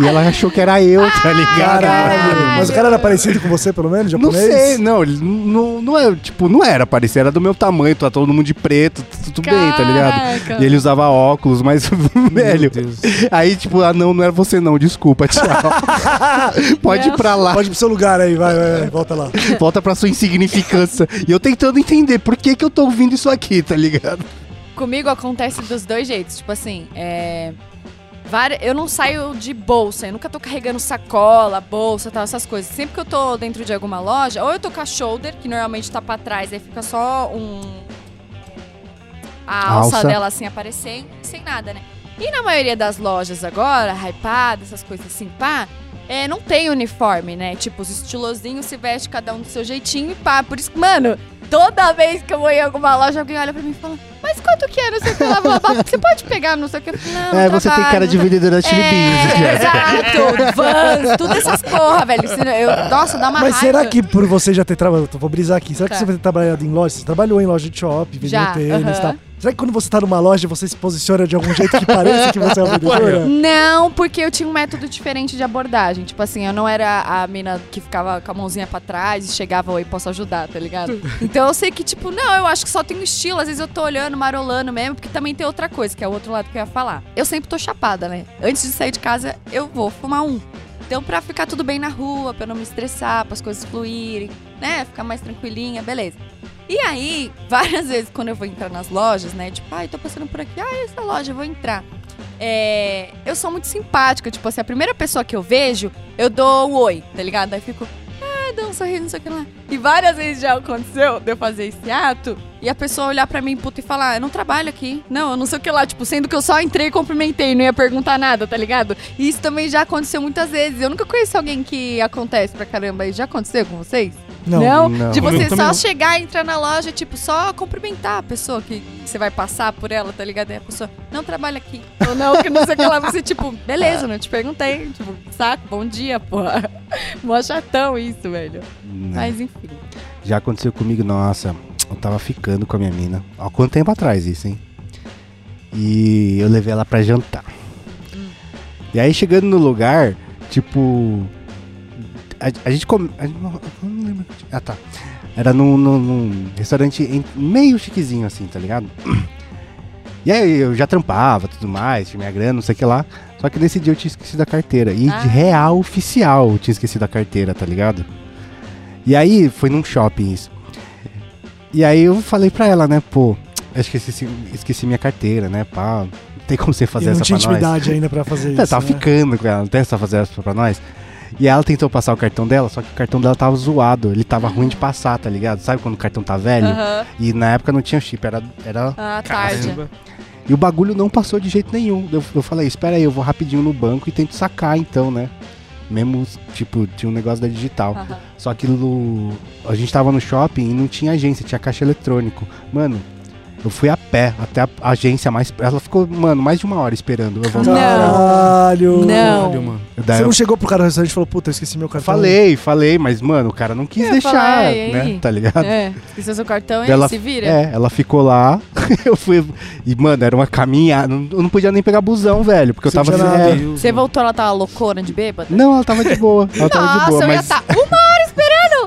E ela achou que era eu, tá ligado? Caralho. Mas o cara era parecido com você, pelo menos? Não Japonês? sei, não, ele não, não é, tipo, não era parecer, era do meu tamanho, tá todo mundo de preto, tudo bem, tá ligado? Caraca. E ele usava óculos, mas, *laughs* velho, Deus. aí, tipo, ah, não, não era você não, desculpa, tchau. *laughs* Pode ir pra lá, Pode ir pro seu lugar aí, vai, vai, vai, volta lá. volta pra sua insignificância. E eu tentando entender por que que eu tô ouvindo isso aqui, tá ligado? Comigo acontece dos dois jeitos. Tipo assim, é. Eu não saio de bolsa, eu nunca tô carregando sacola, bolsa, tal, essas coisas. Sempre que eu tô dentro de alguma loja, ou eu tô com a shoulder, que normalmente tá pra trás, aí fica só um. A alça, Alça. dela assim aparecendo, sem nada, né? E na maioria das lojas agora, hypada, essas coisas assim, pá, é, não tem uniforme, né? Tipo, os estilosinhos se veste cada um do seu jeitinho e pá. Por isso que, mano, toda vez que eu vou em alguma loja, alguém olha pra mim e fala, mas quanto que é? Não sei o que lá, blá, blá, você pode pegar, não sei o que. Não, é, você tem cara de vendedora de chili beans, é, exato, vans, tudo essas porra, velho. Eu, nossa, dá uma Mas raiva. será que por você já ter trabalhado, vou brisar aqui, será que Tá. você vai ter trabalhado em loja? Você trabalhou em loja de shopping, vendendo Já, tênis e aham. tal. Será que quando você tá numa loja você se posiciona de algum jeito que pareça que você é uma *laughs* vendedora? Não, porque eu tinha um método diferente de abordagem. Tipo assim, eu não era a mina que ficava com a mãozinha pra trás e chegava, oi, posso ajudar, tá ligado? *laughs* Então eu sei que, tipo, não, eu acho que só tem um estilo. Às vezes eu tô olhando, marolando mesmo, porque também tem outra coisa, que é o outro lado que eu ia falar. Eu sempre tô chapada, né? Antes de sair de casa, eu vou fumar um. Então, pra ficar tudo bem na rua, pra não me estressar, para as coisas fluírem, né? Ficar mais tranquilinha, beleza. E aí, *laughs* várias vezes quando eu vou entrar nas lojas, né? Tipo, ai, tô passando por aqui, ah, essa loja, eu vou entrar. É, eu sou muito simpática, tipo assim, a primeira pessoa que eu vejo, eu dou o oi, tá ligado? Aí fico, ah, dou um sorriso, não sei o que lá. E várias vezes já aconteceu de eu fazer esse ato e a pessoa olhar pra mim, puta, e falar, ah, eu não trabalho aqui. Não, eu não sei o que lá, tipo, sendo que eu só entrei e cumprimentei, não ia perguntar nada, tá ligado? E isso também já aconteceu muitas vezes. Eu nunca conheço alguém que acontece pra caramba. E já aconteceu com vocês? Não. não. De Comigo você só não. chegar e entrar na loja, tipo, só cumprimentar a pessoa que você vai passar por ela, tá ligado? E a pessoa, não trabalha aqui. Ou não, que não sei o que lá. Você, tipo, beleza, não te perguntei. Tipo, saco, bom dia, porra. *laughs* Mó chatão isso, velho. Né. Mas enfim. Já aconteceu comigo, nossa, eu tava ficando com a minha mina. Há quanto tempo atrás isso, hein? E eu levei ela pra jantar. E aí chegando no lugar, tipo. A, a gente come. a gente não- eu não lembro. Ah tá. Era num, num- num restaurante em- meio chiquezinho assim, tá ligado? E aí eu já trampava tudo mais, tinha minha grana, não sei o que lá. Só que nesse dia eu tinha esquecido a carteira. E Ah. de real oficial eu tinha esquecido a carteira, tá ligado? E aí foi num shopping isso. E aí eu falei pra ela, né, pô, acho que esqueci, esqueci minha carteira, né, pá. Não tem como você fazer não essa tinha pra nós. intimidade ainda pra fazer *laughs* É, isso. tava né? ficando com ela, não tem essa fazer essa pra nós. E ela tentou passar o cartão dela, só que o cartão dela tava zoado. Ele tava ruim de passar, tá ligado? Sabe quando o cartão tá velho? E na época não tinha chip, era, era Ah, tarde. E o bagulho não passou de jeito nenhum. Eu, eu falei, espera aí, eu vou rapidinho no banco e tento sacar então, né? Mesmo, tipo, tinha um negócio da digital. Só que no- a gente tava no shopping e não tinha agência, tinha caixa eletrônico. Mano, eu fui a pé até a agência mais. Ela ficou, mano, mais de uma hora esperando. Eu vou Não. Caralho. Não. Caralho, mano. Daí Você eu não chegou pro cara do restaurante e falou, puta, eu esqueci meu cartão. falei, falei, mas, mano, o cara não quis Eu ia deixar, falar, e né? aí? Tá ligado? É, esqueceu seu cartão e Ela- se vira. É, ela ficou lá, *laughs* eu fui. E, mano, era uma caminhada. não- Eu não podia nem pegar busão, velho, porque Você eu tava. assim, é, Você voltou, ela tava loucona de bêbada? Não, ela tava de boa. Ela tava de Nossa, boa, eu ia mas. estar uma hora esperando.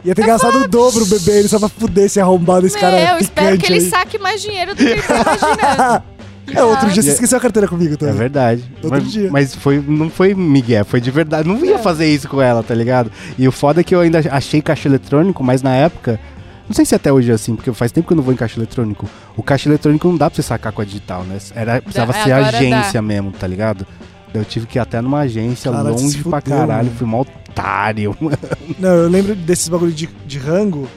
Ia ter gastado o dobro o bebê, ele só pra fuder esse arrombado, esse cara Meu, eu espero que ele aí. saque mais dinheiro do que ele tá imaginando. *laughs* É, outro dia você esqueceu a carteira comigo É também. verdade. Outro mas, dia. mas foi, não foi Miguel, foi de verdade. Não É. ia fazer isso com ela, tá ligado? E o foda é que eu ainda achei caixa eletrônico, mas na época. Não sei se até hoje é assim, porque faz tempo que eu não vou em caixa eletrônico. O caixa eletrônico não dá pra você sacar com a digital, né? Era, precisava Dá- ser agora agência mesmo, tá ligado? Daí Eu tive que ir até numa agência se longe pra caralho. mano. Fui um otário, *laughs* mano. Não, eu lembro desses bagulho de, de rango.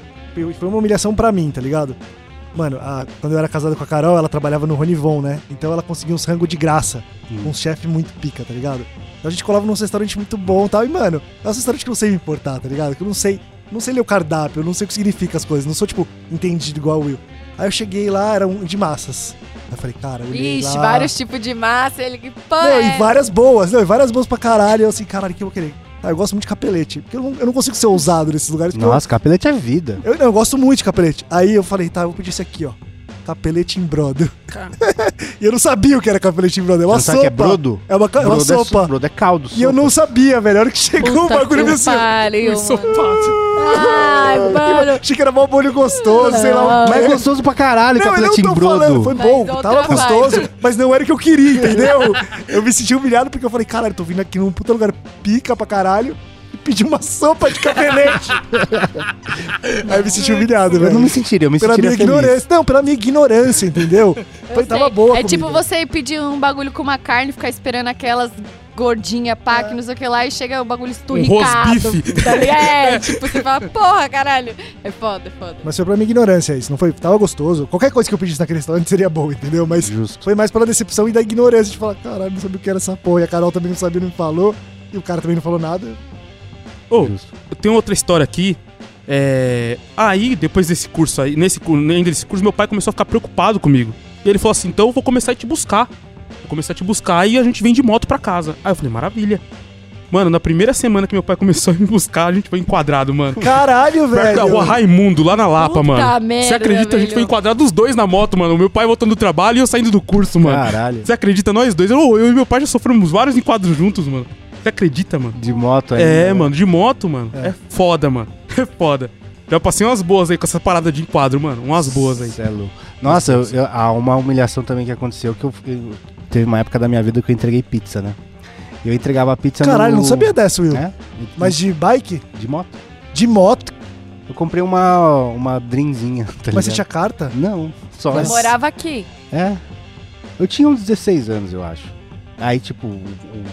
Foi uma humilhação pra mim, tá ligado? Mano, a- quando eu era casado com a Carol, ela trabalhava no Ronivon, né? Então ela conseguia uns rango de graça. Hum. Com um chefe muito pica, tá ligado? Então a gente colava num restaurante muito bom e tal. E, mano, é um restaurante que eu não sei me importar, tá ligado? Que eu não sei. Não sei ler o cardápio, eu não sei o que significa as coisas. Não sou, tipo, entendido igual o Will. Aí eu cheguei lá, era um de massas. Aí eu falei, cara, eu olhei Ixi, lá... vários tipos de massa. Ele que pô, Não, é. e várias boas, não, e várias boas pra caralho. Eu assim, caralho, o que eu vou querer? Ah, eu gosto muito de capelete. Porque eu não, eu não consigo ser ousado nesses lugares. porque eu- Nossa, capelete é vida. Eu, não, eu gosto muito de capelete. Aí eu falei, tá, eu vou pedir esse aqui, ó. Capelete em brodo. *laughs* e eu não sabia o que era capelete em brodo. É uma sopa. sabe o que é brodo? É uma, é uma Brodo é sopa. brodo é caldo. E eu não sabia, velho. A hora que chegou o Puta bagulho que desse. pariu. Ensopado. Ai, *laughs* mano. Achei que era mó bolho gostoso, sei lá. o Mas é gostoso pra caralho, Não, eu não capelete tô em brodo. falando, foi bom, Mas tava gostoso, mas não era o que eu queria, entendeu? Eu me senti humilhado porque eu falei, caralho, tô vindo aqui num puta lugar pica pra caralho e pedi uma sopa de capelete. *laughs* Aí eu me senti humilhado, Eu velho. não me sentiria, eu me Pela sentiria minha feliz. ignorância. Não, pela minha ignorância, entendeu? Eu Foi, tava boa a É tipo você pedir um bagulho com uma carne, ficar esperando aquelas gordinha, pá, que não sei o que lá, e chega o bagulho esturricado. rosbife. *laughs* tá ligado? É, tipo, você fala, porra, caralho. É foda, é foda. Mas foi pela minha ignorância isso, não foi? Tava gostoso. Qualquer coisa que eu pedisse naquele restaurante seria bom, entendeu? Mas Justo. foi mais pela decepção e da ignorância de falar, caralho, não sabia o que era essa porra. E a Carol também não sabia, não me falou. E o cara também não falou nada. Eu tenho outra história aqui. É... Aí, depois desse curso aí, nesse, ainda desse curso, meu pai começou a ficar preocupado comigo. E ele falou assim: então eu vou começar a te buscar. Vou começar a te buscar e a gente vem de moto pra casa. Aí eu falei: maravilha. Mano, na primeira semana que meu pai começou a me buscar, a gente foi enquadrado, mano. Caralho, Perto da velho. rua Raimundo, lá na Lapa, Puta mano. merda, Você acredita? A gente velho. foi enquadrado os dois na moto, mano. O meu pai voltando do trabalho e eu saindo do curso, mano. Caralho. Você acredita? Nós dois. Eu, eu e meu pai já sofremos vários enquadros juntos, mano. Você acredita, mano? De moto aí. É, né? mano, de moto, mano. É. foda, mano. *laughs* É foda. Já passei umas boas aí com essa parada de enquadro, mano. Umas boas aí. Cê é louco. Nossa, eu- eu- há uma humilhação também que aconteceu que eu, eu- teve uma época da minha vida que eu entreguei pizza, né? Eu entregava pizza Caralho, no... não sabia dessa, Will. É? Mas de bike? De moto. De moto? Eu comprei uma, uma Dreamzinha, *laughs* tá Mas você tinha carta? Não, só. Mas- Eu morava aqui. É. Eu tinha uns 16 anos, eu acho. Aí, tipo, o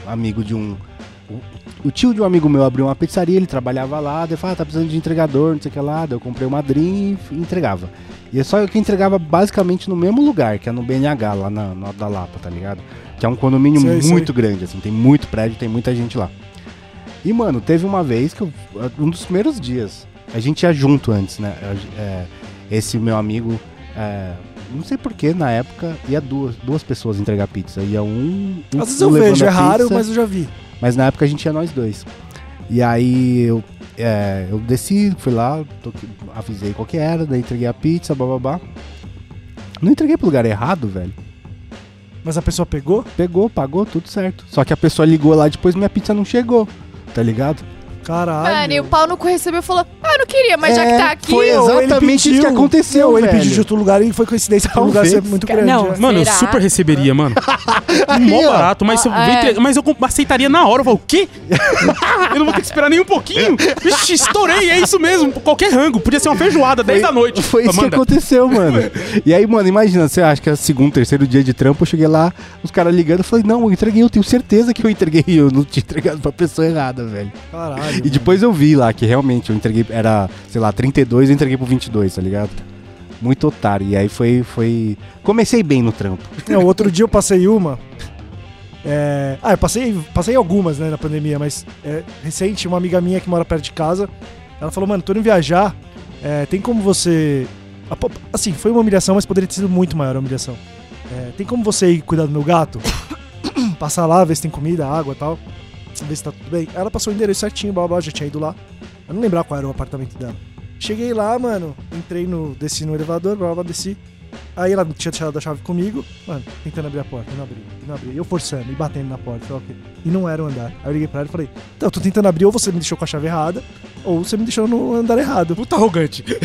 amigo de um. O, o tio de um amigo meu abriu uma pizzaria, ele trabalhava lá, daí eu falei, ah, tá precisando de entregador, não sei o que lá. Daí eu comprei uma Dream e entregava. E é só eu que entregava basicamente no mesmo lugar, que é no BNH, lá na, na da Lapa, tá ligado? Que é um condomínio Sei, sei. muito grande, assim, tem muito prédio, tem muita gente lá. E, mano, teve uma vez que eu. Um dos primeiros dias. A gente ia junto antes, né? É, esse meu amigo. é, não sei porquê, na época, ia duas, duas pessoas entregar pizza. Ia um. um Às vezes eu vejo, é raro, mas eu já vi. Mas na época a gente ia nós dois. E aí eu, é, eu desci, fui lá, toquei- avisei qual que era, daí entreguei a pizza, bababá. Não entreguei pro lugar errado, velho. Mas a pessoa pegou? Pegou, pagou, tudo certo. Só que a pessoa ligou lá depois minha pizza não chegou, tá ligado? Caralho. Mano, e o pau no cu recebeu e falou: Ah, eu não queria, mas já que É, tá aqui. foi exatamente isso que aconteceu, Ou ele velho. pediu de outro lugar e foi coincidência pro lugar Talvez. ser muito grande. não. né? Mano, eu super receberia, mano. *laughs* Aí, Mó ó. barato, mas, eu, Ah, vou é. mas eu aceitaria na hora. Eu falo, o quê? *laughs* eu não vou ter que esperar nem um pouquinho? Vixe, estourei, é isso mesmo. Qualquer rango. Podia ser uma feijoada, 10 da noite. Foi isso que Manda. aconteceu, mano. *laughs* E aí, mano, imagina, você acha que é segundo, terceiro dia de trampo, eu cheguei lá, os caras ligando, eu falei, não, eu entreguei, eu tenho certeza que eu entreguei, eu não tinha entregado pra pessoa errada, velho. Caralho. E depois eu vi lá que realmente eu entreguei, era, sei lá, 32, eu entreguei pro 22, tá ligado? Muito otário. E aí foi, foi... Comecei bem no trampo. *laughs* Não, outro dia eu passei uma. é, Ah, eu passei, passei algumas, né, na pandemia, mas é, recente, uma amiga minha que mora perto de casa, ela falou, mano, tô indo viajar, é, tem como você. Assim, foi uma humilhação, mas poderia ter sido muito maior a humilhação. É, tem como você ir cuidar do meu gato? *coughs* Passar lá, ver se tem comida, água e tal. Ver se tá tudo bem. Ela passou o endereço certinho, blá blá, já tinha ido lá. Eu não lembrava qual era o apartamento dela. Cheguei lá, mano, entrei no. desci no elevador, blá blá, desci. Aí ela tinha deixado a chave comigo, mano, tentando abrir a porta, não abria, e não abria. E eu forçando, e batendo na porta, ok. E não era o andar. Aí eu liguei pra ela e falei, então, eu tô tentando abrir, ou você me deixou com a chave errada, ou você me deixou no andar errado. Puta arrogante. *laughs*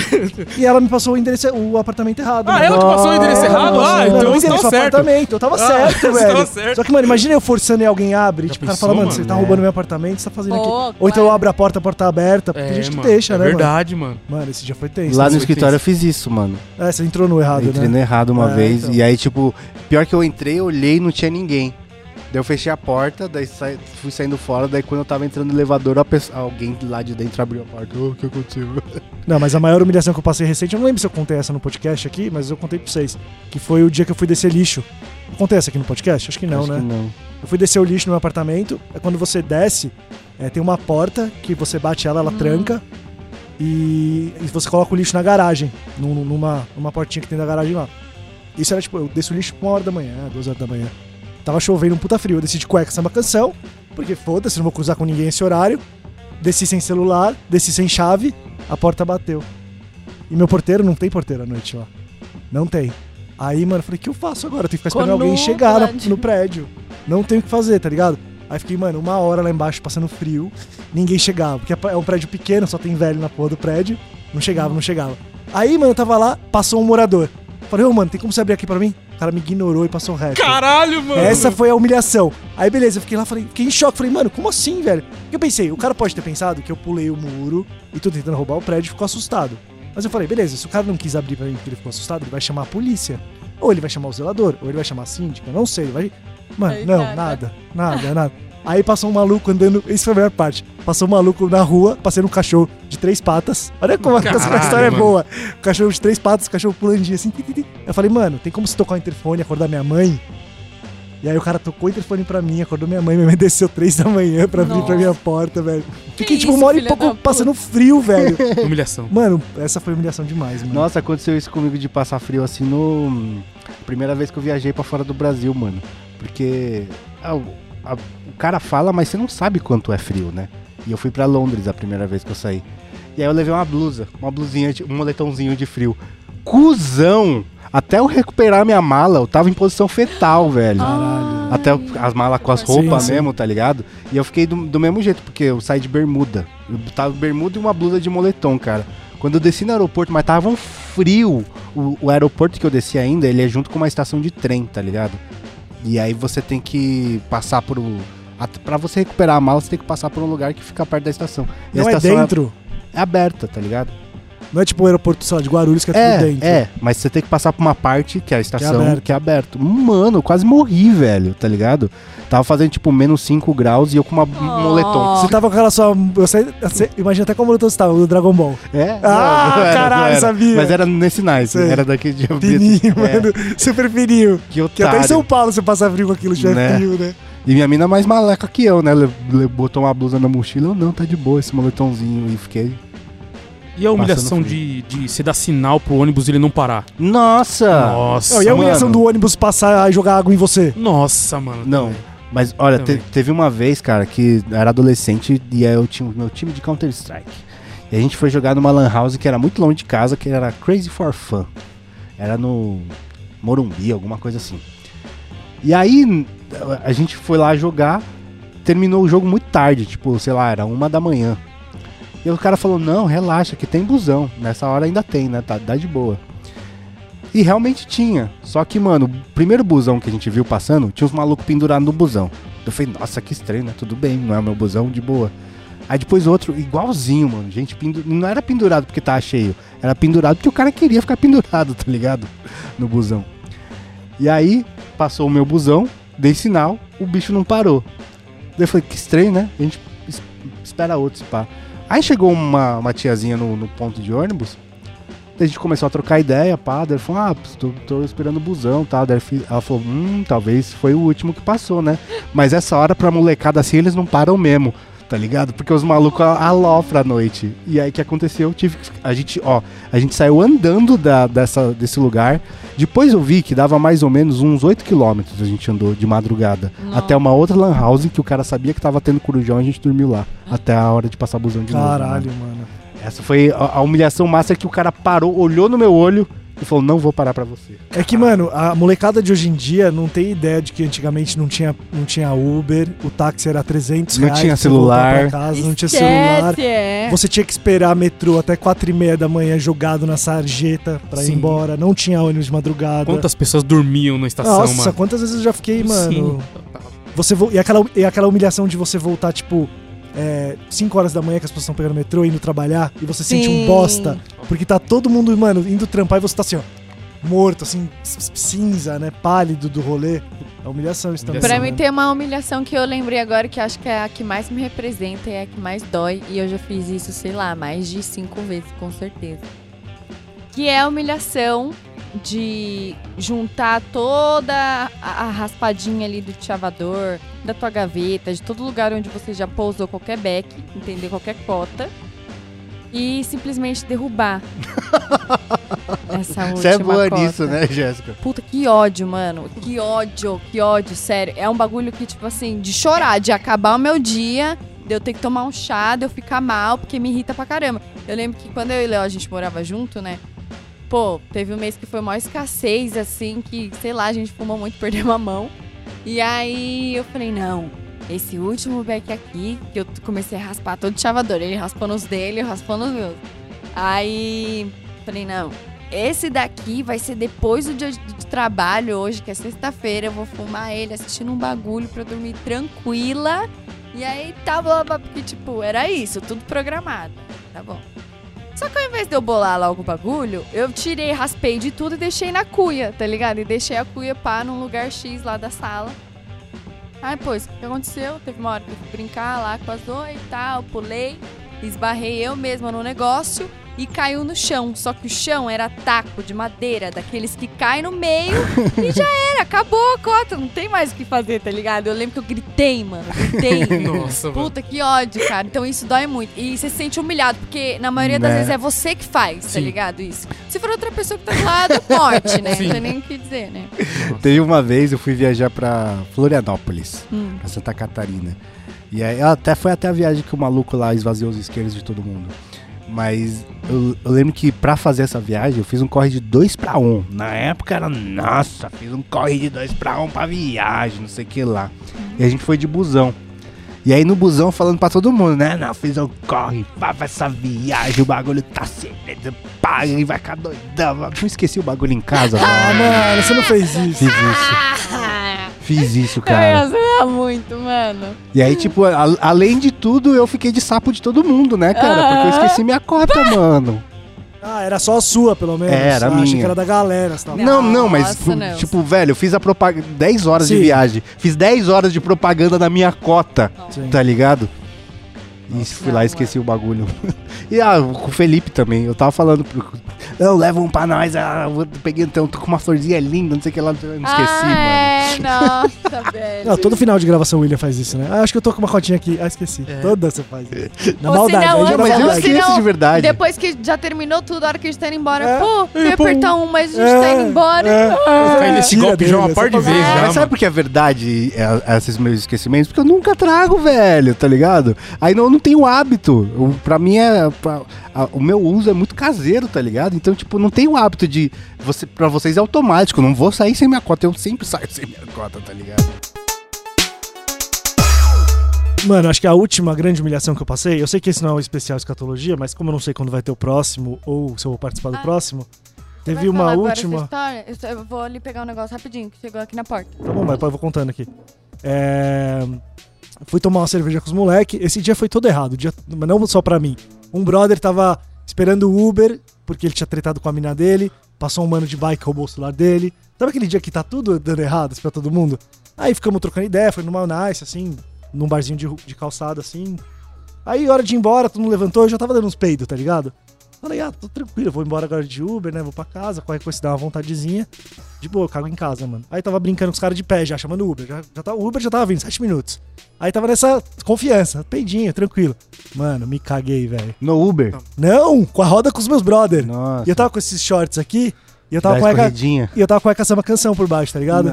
E ela me passou o endereço, o apartamento errado. Ah, mano. ela que passou o endereço errado? Ah, então você endereço tava do certo. apartamento, eu tava Ah, certo, *laughs* você velho. tava certo. Só que, mano, imagina eu forçando e alguém abre, Já tipo, o cara fala, mano, você tá É. roubando meu apartamento, você tá fazendo Pô, aqui. Ou então eu abro a porta, a porta tá aberta, porque É, a gente mano, deixa, é né, verdade, mano. mano? Esse dia foi tenso. Lá no escritório eu tenso. fiz isso, mano. É, você entrou no errado, Entrei né? no errado uma É, vez. então. E aí, tipo, pior que eu entrei, eu olhei e não tinha ninguém. Daí eu fechei a porta, daí sai- fui saindo fora, daí quando eu tava entrando no elevador, pessoa- alguém lá de dentro abriu a porta. "Ô, o que aconteceu? *laughs* Não, mas a maior humilhação que eu passei recente, eu não lembro se eu contei essa no podcast aqui, mas eu contei pra vocês. Que foi o dia que eu fui descer lixo. Essa aqui no podcast? Acho que não, Acho né? que não. Eu fui descer o lixo no meu apartamento. É quando você desce, é, tem uma porta que você bate ela, ela tranca. E, e você coloca o lixo na garagem, num- numa, numa portinha que tem da garagem lá. Isso era tipo, eu desço o lixo uma hora da manhã, duas horas da manhã. Tava chovendo um puta frio, eu desci de cueca samba canção, porque foda-se, não vou cruzar com ninguém esse horário. Desci sem celular, desci sem chave, a porta bateu. E meu porteiro não tem porteiro à noite lá. Não tem. Aí, mano, eu falei, o que eu faço agora? Eu tenho que ficar esperando alguém chegar no, no prédio. Não tenho o que fazer, tá ligado? Aí fiquei, mano, uma hora lá embaixo passando frio, ninguém chegava. Porque é um prédio pequeno, só tem velho na porra do prédio. Não chegava, não chegava. Aí, mano, eu tava lá, passou um morador. Falei, ô, mano, tem como você abrir aqui pra mim? O cara me ignorou e passou reto. Caralho, mano. Essa foi a humilhação. Aí, beleza, eu fiquei lá, falei, fiquei em choque. Falei, mano, como assim, velho? Porque eu pensei, o cara pode ter pensado que eu pulei o muro e tô tentando roubar o prédio e ficou assustado. Mas eu falei, beleza, se o cara não quis abrir pra mim porque ele ficou assustado, ele vai chamar a polícia. Ou ele vai chamar o zelador, ou ele vai chamar a síndica, não sei. Vai... Mano, não, nada, nada, nada. Aí passou um maluco andando, isso foi a melhor parte. Passou um maluco na rua, passando um cachorro de três patas. Olha como a- Caralho, a história é mano. boa. Um cachorro de três patas, um cachorro pulandinho assim. Eu falei, mano, tem como se tocar o interfone e acordar minha mãe? E aí o cara tocou o interfone pra mim, acordou minha mãe, minha mãe *laughs* desceu três da manhã pra abrir pra Nossa. minha porta, velho. Fiquei Que tipo uma hora e pouco passando frio, velho. *laughs* Humilhação. Mano, essa foi humilhação demais, mano. Nossa, aconteceu isso comigo de passar frio assim no. Primeira vez que eu viajei pra fora do Brasil, mano. Porque ah, o, a- o cara fala, mas você não sabe quanto é frio, né? E eu fui pra Londres a primeira vez que eu saí. E aí eu levei uma blusa, uma blusinha, um moletomzinho de frio. Cusão! Até eu recuperar minha mala, eu tava em posição fetal, velho. Caralho. Até as malas com as roupas sim. mesmo, tá ligado? E eu fiquei do, do mesmo jeito, porque eu saí de bermuda. Eu tava bermuda e uma blusa de moletom, cara. Quando eu desci no aeroporto, mas tava um frio. O, o aeroporto que eu desci ainda, ele é junto com uma estação de trem, tá ligado? E aí você tem que passar por. Pra você recuperar a mala, você tem que passar por um lugar que fica perto da estação. E não a é estação dentro. É, aberta, tá ligado? Não é tipo o aeroporto, sei lá, de Guarulhos, que é, tudo É, dentro. é, mas você tem que passar por uma parte, que é a estação, aberto. que é aberto. Mano, eu quase morri, velho, tá ligado? Tava fazendo tipo menos 5 graus e eu com uma um moletom. Você tava com aquela sua. Você, você, imagina até como você tava, o Dragon Ball. É? Ah, caralho, sabia. Mas era nesse naipe, Sei. era daquele dia. Fininho, É, mano. Super fininho. que Que até em. São Paulo você passa frio com aquilo, já é Né? frio, né? E minha mina é mais maleca que eu, né? Le- le- botou uma blusa na mochila, eu não, tá de boa esse moletomzinho. E fiquei. E a humilhação de, de você dar sinal pro ônibus e ele não parar? Nossa! Nossa. Não, e a humilhação mano. do ônibus passar e jogar água em você? Nossa, mano. Não. também. Mas olha, te- teve uma vez, cara, que eu era adolescente e aí eu tinha o meu time de Counter-Strike. E a gente foi jogar numa lan house que era muito longe de casa, que era Crazy for Fun. Era no Morumbi, alguma coisa assim. E aí a gente foi lá jogar, terminou o jogo muito tarde, tipo, sei lá, era uma da manhã. E o cara falou, não, relaxa, que tem busão. Nessa hora ainda tem, né? Tá, dá de boa. E realmente tinha. Só que, mano, o primeiro busão que a gente viu passando, tinha uns malucos pendurados no busão. Eu falei, nossa, que estranho, né? Tudo bem, não é o meu busão, de boa. Aí depois outro, igualzinho, mano. Gente, pendu... não era pendurado porque tava cheio. Era pendurado porque o cara queria ficar *laughs* pendurado, tá ligado? No busão. E aí, passou o meu busão, dei sinal, o bicho não parou. Daí eu falei, que estranho, né? A gente es- espera outro, se pá. Aí chegou uma, uma tiazinha no, no ponto de ônibus. A gente começou a trocar ideia, pá. Daí falou, ah, tô, tô esperando o busão, tá? Daí ela falou, hum, talvez foi o último que passou, né? Mas essa hora pra molecada assim, eles não param mesmo, tá ligado? Porque os malucos alofram à noite. E aí o que aconteceu? Eu Tive que- a gente, ó, a gente saiu andando da, dessa, desse lugar. Depois eu vi que dava mais ou menos uns 8 quilômetros a gente andou de madrugada. Nossa. Até uma outra lan house que o cara sabia que tava tendo corujão e a gente dormiu lá. Até a hora de passar busão de novo. Caralho, né? mano. Essa foi a, a humilhação máxima que o cara parou, olhou no meu olho e falou: Não vou parar pra você. É que, mano, a molecada de hoje em dia não tem ideia de que antigamente não tinha, não tinha Uber, o táxi era 300 Não reais. tinha pra você voltar celular. pra Casa, não tinha celular. É. Você tinha que esperar metrô até 4 e meia da manhã jogado na sarjeta pra ir Sim. embora. Não tinha ônibus de madrugada. Quantas pessoas dormiam na estação, Nossa, mano? quantas vezes eu já fiquei, mano. Sim. Você vo- e, aquela, e aquela humilhação de você voltar, tipo, 5 horas da manhã que as pessoas estão pegando metrô indo trabalhar e você sente um Sim. bosta. Porque tá todo mundo, mano, indo trampar e você tá assim, ó, morto, assim, cinza, né? Pálido do rolê. É humilhação isso também. Pra mim né? tem uma humilhação que eu lembrei agora que acho que é a que mais me representa e é a que mais dói. E eu já fiz isso, sei lá, mais de cinco vezes, com certeza. Que é a humilhação de juntar toda a, raspadinha ali do chavador, da tua gaveta, de todo lugar onde você já pousou qualquer beck, entendeu? Qualquer cota. E simplesmente derrubar. *laughs* Essa última Você é boa cota. nisso, né, Jéssica? Puta, que ódio, mano. Que ódio, que ódio, sério. É um bagulho que, tipo assim, de chorar, de acabar o meu dia, de eu ter que tomar um chá, de eu ficar mal, porque me irrita pra caramba. Eu lembro que quando eu e o Léo, a gente morava junto, né? Pô, teve um mês que foi maior escassez, assim, que, sei lá, a gente fumou muito, *laughs* perdeu a mão. E aí eu falei, não, esse último beck aqui, que eu comecei a raspar todo chavador, ele raspou nos dele, eu raspou nos meus. Aí falei, não, esse daqui vai ser depois do dia de trabalho hoje, que é sexta-feira, eu vou fumar ele assistindo um bagulho pra eu dormir tranquila. E aí tá blá, blá, porque tipo, era isso, tudo programado. Tá bom. Só que ao invés de eu bolar logo o bagulho, eu tirei, raspei de tudo e deixei na cuia, tá ligado? E deixei a cuia pá num lugar X lá da sala. Aí, pois, o que aconteceu? Teve uma hora que eu fui brincar lá com as oi e tal, pulei, esbarrei eu mesma no negócio e caiu no chão. Só que o chão era taco de madeira, daqueles que caem no meio e já era, acabou a cota, não tem mais o que fazer, tá ligado? Eu lembro que eu gritei, mano, gritei. *laughs* Nossa, mano. Puta, que ódio, cara. Então isso dói muito. E você se sente humilhado, porque na maioria das Né? vezes é você que faz, tá Sim. ligado? Isso. Se for outra pessoa que tá do lado, morte, né? Sim. Não tem nem o que dizer, né? *laughs* Teve uma vez eu fui viajar pra Florianópolis, Hum. pra Santa Catarina. E aí até foi até a viagem que o maluco lá esvaziou os isqueiros de todo mundo. Mas eu, eu lembro que pra fazer essa viagem eu fiz um corre de 2 pra 1. Um. Na época era, nossa, fiz um corre de 2 pra 1 um pra viagem, não sei o que lá. E a gente foi de busão. E aí no busão falando pra todo mundo, né? Não, fiz um corre, pá, pra essa viagem, o bagulho tá cedo, pá, e vai ficar doidão. Não esqueci o bagulho em casa, Ah, mano, você não fez isso. Fiz isso. Fiz isso, *laughs* Eu cara. ia zoar muito, mano. E aí, tipo, a- além de tudo, eu fiquei de sapo de todo mundo, né, cara? Porque eu esqueci minha cota, *laughs* mano. Ah, era só a sua, pelo menos. É, era ah, Achei minha. que era da galera. Você tava... Não, não, mas, Nossa, tipo, velho, eu fiz a propaganda. 10 horas de Sim. viagem. Fiz 10 horas de propaganda da minha cota, Sim. tá ligado? E fui lá e Não, esqueci o bagulho. *laughs* e ah, com o Felipe também. Eu tava falando pro. Não, leva um pra nós. Ah, eu peguei então, tô com uma florzinha linda, não sei o que lá. Eu não esqueci, ah, mano. É, *laughs* nossa, velho. Não, todo final de gravação o William faz isso, né? Ah, acho que eu tô com uma cotinha aqui. Ah, esqueci. É. Toda você faz isso. *laughs* Na Ou maldade. senão, aí na mas eu esqueço de verdade. Depois que já terminou tudo, a hora que a gente tá indo embora. É. Pô, eu ia apertar um, mas a gente tá indo embora. É. Nesse Tira golpe já uma par de vezes É. já, Mas mano. sabe por que é verdade é, esses meus esquecimentos? Porque eu nunca trago, velho, tá ligado? Aí não, eu não tenho hábito. O, pra mim é. pra- a- o meu uso é muito caseiro, tá ligado? Então, tipo, não tenho hábito de. Você, pra vocês é automático. eu Não vou sair sem minha cota. Eu sempre saio sem minha cota, tá ligado? Mano, acho que a última grande humilhação que eu passei, eu sei que esse não é o especial escatologia, mas como eu não sei quando vai ter o próximo ou se eu vou participar do Ah. próximo, Vai teve uma última. história? Eu vou ali pegar um negócio rapidinho, que chegou aqui na porta. Tá bom, mas eu vou contando aqui. É, Fui tomar uma cerveja com os moleques. Esse dia foi todo errado, dia... não só pra mim. Um brother tava esperando o Uber, porque ele tinha tretado com a mina dele. Passou um mano de bike, roubou o celular dele. Sabe aquele dia que tá tudo dando errado assim, pra todo mundo? Aí ficamos trocando ideia, foi numa nice, assim, num barzinho de, de calçada, assim. Aí, hora de ir embora, todo mundo levantou, eu já tava dando uns peidos, tá ligado? Falei, ah, tô tranquilo, vou embora agora de Uber, né? Vou pra casa, qualquer coisa se dá uma vontadezinha. De boa, eu cago em casa, mano. Aí tava brincando com os caras de pé já, chamando Uber. Já, já tá, o Uber já tava vindo, sete minutos. Aí tava nessa confiança, peidinho, tranquilo. Mano, me caguei, velho. No Uber. Não, com a roda com os meus brother. Nossa. E eu tava com esses shorts aqui, e eu tava com a cueca, e eu tava com a cueca canção por baixo, tá ligado?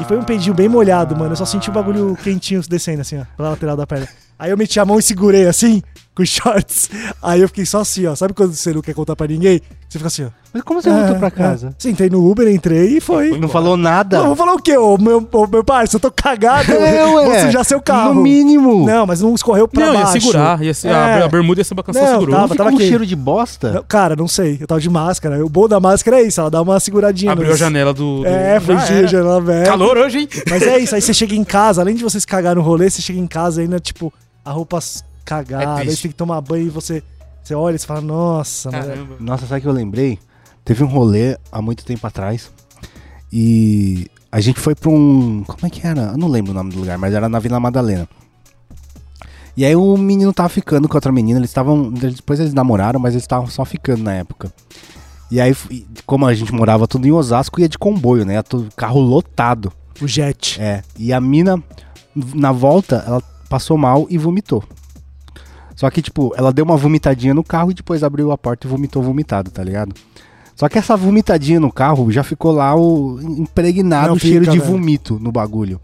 E foi um peidinho bem molhado, mano. Eu só senti o bagulho quentinho descendo, assim, ó, pela lateral da perna. Aí eu meti a mão e segurei, assim, com os shorts. Aí eu fiquei só assim, ó. Sabe quando você não quer contar pra ninguém? Você fica assim, ó. Mas como você voltou É, pra é. casa? Sentei no Uber, entrei e foi. Não falou nada. Não, vou falar o quê? Ô, meu, ô, meu parceiro, eu tô cagado. É, Vou ué. sujar seu carro. No mínimo. Não, mas não escorreu pra Não, ia baixo. segurar. Ia ser, É. a, bermuda ia ser uma canção Não, segurou. tava, tava um aqui. cheiro de bosta. Não, Cara, não sei. Eu tava de máscara. O bom da máscara é isso, ela dá uma seguradinha. Abriu nos- a janela do. do- É, foi era. janela aberta. Calor hoje, hein? Mas é isso, aí você chega em casa, além de vocês cagar no rolê, você chega em casa ainda, tipo, a roupa s- É cagada, aí você tem que tomar banho e você, você olha e você fala, nossa, mano. Caramba. Nossa, sabe o que eu lembrei? Teve um rolê há muito tempo atrás. E a gente foi pra um. Como é que era? Eu não lembro o nome do lugar, mas era na Vila Madalena. E aí o menino tava ficando com outra menina, eles estavam. Depois eles namoraram, mas eles estavam só ficando na época. E aí, como a gente morava tudo em Osasco, ia de comboio, né? Carro lotado. O jet. É. E a mina, na volta, ela passou mal e vomitou. Só que, tipo, ela deu uma vomitadinha no carro e depois abriu a porta e vomitou vomitado, tá ligado? Só que essa vomitadinha no carro já ficou lá o impregnado Não cheiro fica, de velho. vomito no bagulho.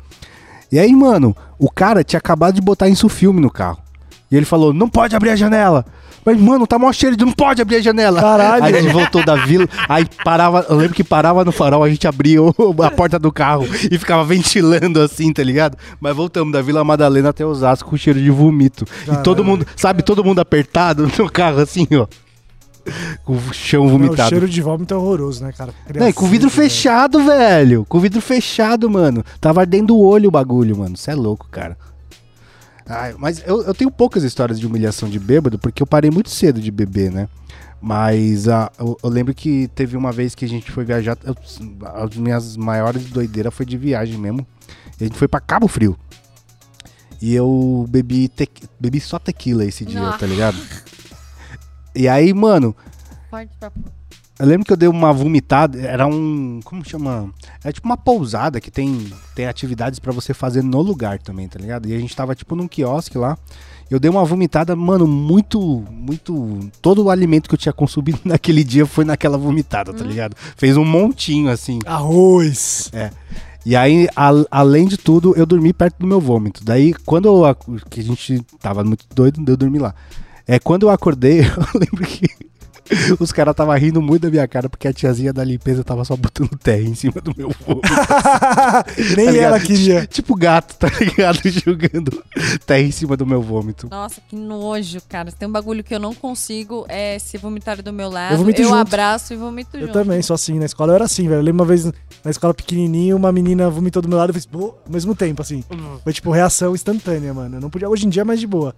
E aí, mano, o cara tinha acabado de botar isso filme no carro. E ele falou: não pode abrir a janela. Mas, mano, tá mó cheiro de não pode abrir a janela. Caralho. Aí a gente voltou da vila, aí parava, eu lembro que parava no farol, a gente abria a porta do carro e ficava ventilando assim, tá ligado? Mas voltamos da Vila Madalena até Osasco com cheiro de vomito. E todo mundo, sabe, todo mundo apertado *laughs* no carro assim, ó. Com o chão Não, o vomitado. cheiro de vômito é horroroso, né, cara? Não, e com o vidro Criancinha, fechado, velho. Com o vidro fechado, mano. Tava ardendo o olho o bagulho, mano. Você é louco, cara. Ai, mas eu, eu tenho poucas histórias de humilhação de bêbado, porque eu parei muito cedo de beber, né? Mas ah, eu, eu lembro que teve uma vez que a gente foi viajar. eu- as minhas maiores doideiras foi de viagem mesmo. A gente foi pra Cabo Frio. E eu bebi, tequi- bebi só tequila esse dia, Nossa. tá ligado? E aí, mano, Forte pra eu lembro que eu dei uma vomitada, era um, como chama? É tipo uma pousada que tem tem atividades pra você fazer no lugar também, tá ligado? E a gente tava tipo num quiosque lá. Eu dei uma vomitada, mano, muito muito todo o alimento que eu tinha consumido *laughs* naquele dia foi naquela vomitada, tá ligado? Fez um montinho assim. Arroz. E aí, a- além de tudo, eu dormi perto do meu vômito. Daí, quando eu, que a gente tava muito doido, eu dormi lá. É, quando eu acordei, *laughs* eu lembro que *laughs* os caras estavam rindo muito da minha cara porque a tiazinha da limpeza tava só botando terra em cima do meu vômito. *laughs* Nem tá ela queria. Tipo gato, tá ligado? *laughs* Jogando terra em cima do meu vômito. Nossa, que nojo, cara. Tem um bagulho que eu não consigo é se vomitar do meu lado. Eu vomito junto. abraço e vomito Eu junto. também, sou assim. Na escola eu era assim, velho. Eu lembro uma vez na escola pequenininha, uma menina vomitou do meu lado e fez "Bô", ao mesmo tempo, assim. Foi tipo reação instantânea, mano. Eu não podia. Hoje em dia é mais de boa.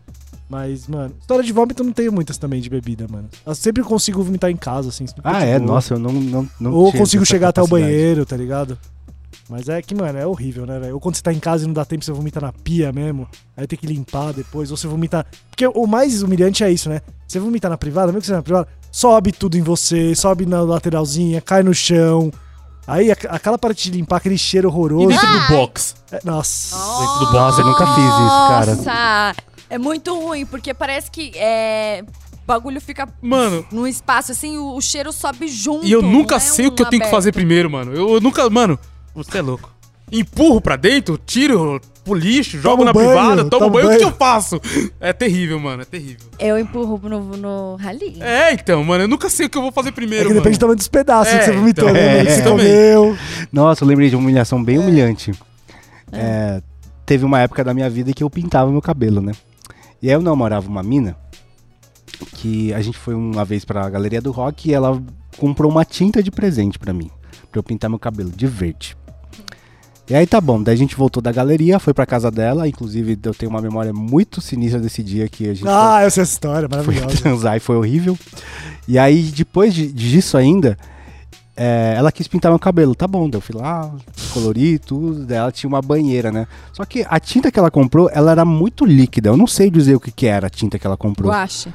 Mas, mano, história de vômito eu não tenho muitas também de bebida, mano. Eu sempre consigo vomitar em casa, assim. Ah, é? boa. Nossa, eu não. não, não Ou consigo chegar até o capacidade. banheiro, tá ligado? Mas é que, mano, é horrível, né, velho? Ou quando você tá em casa e não dá tempo, você vomita na pia mesmo. Aí tem que limpar depois. Ou você vomita. Porque o mais humilhante é isso, né? Você vomita na privada, mesmo que você na privada, sobe tudo em você, sobe na lateralzinha, cai no chão. Aí aquela parte de limpar aquele cheiro E horroroso. dentro do box? É, nossa. Dentro do box. Nossa, eu nunca fiz isso, cara. Nossa, é muito ruim, porque parece que é, o bagulho fica Mano, num espaço assim, o, o cheiro sobe junto. e eu nunca é sei o um que eu tenho que aberto. fazer primeiro, mano. Eu, eu nunca. Mano, você é louco. Empurro pra dentro, tiro pro lixo, jogo na banho, privada, tomo toma um banho. O que eu faço? É terrível, mano. É terrível. Eu empurro no, no rali. É, então, mano. Eu nunca sei o que eu vou fazer É primeiro, que depende do mano. tamanho dos pedaços É, que você vomitou, então, né? é, que você também. comeu. Nossa, eu lembrei de uma humilhação bem humilhante. É, teve uma época da minha vida que eu pintava meu cabelo, né? E aí eu namorava uma mina que a gente foi uma vez pra Galeria do Rock e ela comprou uma tinta de presente pra mim, pra eu pintar meu cabelo de verde. E aí tá bom, daí a gente voltou da galeria, foi pra casa dela, inclusive eu tenho uma memória muito sinistra desse dia que a gente Ah, sei essa história, foi maravilhosa. *laughs* transar e foi horrível. E aí, depois de- disso ainda, é, ela quis pintar meu cabelo. Tá bom, eu fui lá, colori tudo. Daí ela tinha uma banheira, né? Só que a tinta que ela comprou, ela era muito líquida. Eu não sei dizer o que, que era a tinta que ela comprou. Guache.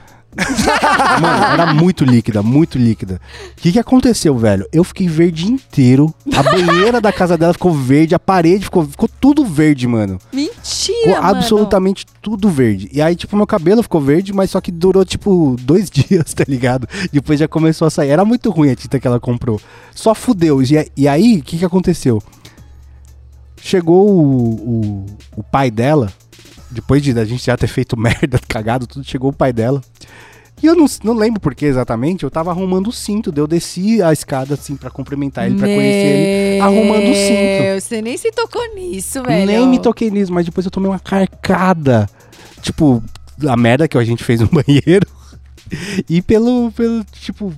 Mano, era muito líquida, muito líquida. O que, que aconteceu, velho? Eu fiquei verde inteiro. A banheira da casa dela ficou verde, a parede ficou, ficou tudo verde, mano. Mentira, Ficou mano. absolutamente tudo verde. E aí, tipo, meu cabelo ficou verde, mas só que durou, tipo, dois *laughs* dias, tá ligado? Depois já começou a sair. Era muito ruim a tinta que ela comprou. Só fudeu. E, e aí, o que que aconteceu? Chegou o, o, o pai dela, depois de a gente já ter feito *laughs* merda, cagado, tudo, chegou o pai dela. E eu não, não lembro por que exatamente, eu tava arrumando o cinto, eu desci a escada, assim, pra cumprimentar ele, pra conhecer ele, arrumando o cinto. Meu, Você nem se tocou nisso, velho. Nem me toquei nisso, mas depois eu tomei uma carcada. Tipo, a merda que a gente fez no *laughs* banheiro. E pelo, pelo tipo.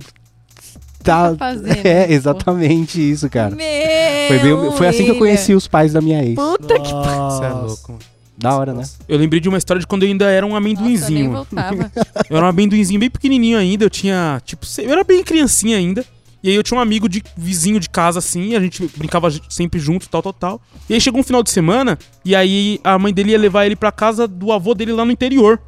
Tá, tá fazendo, *laughs* é, pô? exatamente isso, cara. Meu, Foi, bem- foi assim que eu conheci os pais da minha ex. Puta que Você é Nossa. louco. Da hora, né? Eu lembrei de uma história de quando eu ainda era um Nossa, eu nem amendoinzinho. mano. voltava. *laughs* Eu era um amendoinzinho bem pequenininho ainda, eu tinha, tipo, eu era bem criancinha ainda. E aí eu tinha um amigo de vizinho de casa assim, a gente brincava sempre junto, tal, tal, tal. E aí chegou um final de semana, e aí a mãe dele ia levar ele pra casa do avô dele lá no interior.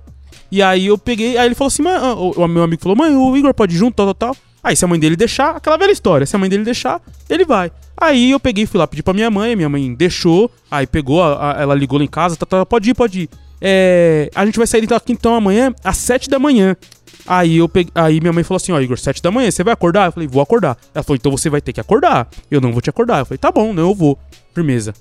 E aí eu peguei, aí ele falou assim, mãe, ah, o, o meu amigo falou, mãe, o Igor pode ir junto, tal, tal, tal. Aí se a mãe dele deixar, aquela velha história, se a mãe dele deixar, ele vai. Aí eu peguei, fui lá pedir pra minha mãe, minha mãe deixou, aí pegou, a- a- ela ligou lá em casa, tá, tá, pode ir, pode ir. É, a gente vai sair daqui então amanhã, às sete da manhã. Aí eu peguei, aí minha mãe falou assim, ó, Igor, sete da manhã, você vai acordar? Eu falei, vou acordar. Ela falou, então você vai ter que acordar. Eu não vou te acordar. Eu falei, tá bom, não, eu vou. Firmeza.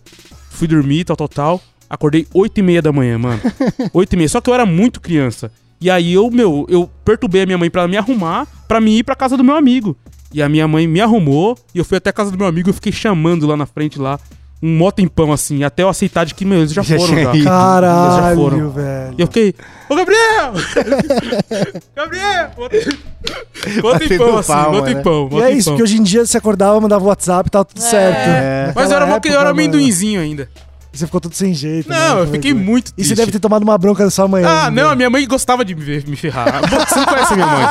Fui dormir, tal, tal, tal. Acordei oito e meia da manhã, mano. *laughs* Oito e meia. Só que eu era muito criança. E aí eu, meu, eu perturbei a minha mãe pra me arrumar, pra mim ir pra casa do meu amigo. E a minha mãe me arrumou, e eu fui até a casa do meu amigo, eu fiquei chamando lá na frente lá, um mó tempão assim, até eu aceitar de que, meu, eles já foram já. ido. Eles já Caralho, foram. velho. E eu fiquei, ô Gabriel! *laughs* Gabriel! Mó Batendo tempão assim, palma, mó né? tempão, mó E é isso, tempão. porque hoje em dia você acordava, mandava WhatsApp e tava tudo certo. É. Mas eu era, Naquela eu era época, amendoinzinho ainda. Você ficou todo sem jeito. né? Não, eu Foi fiquei muito E triste. você deve ter tomado uma bronca da sua mãe. Ah, ainda. não, a minha mãe gostava de me ver me ferrar. Você não conhece a minha mãe.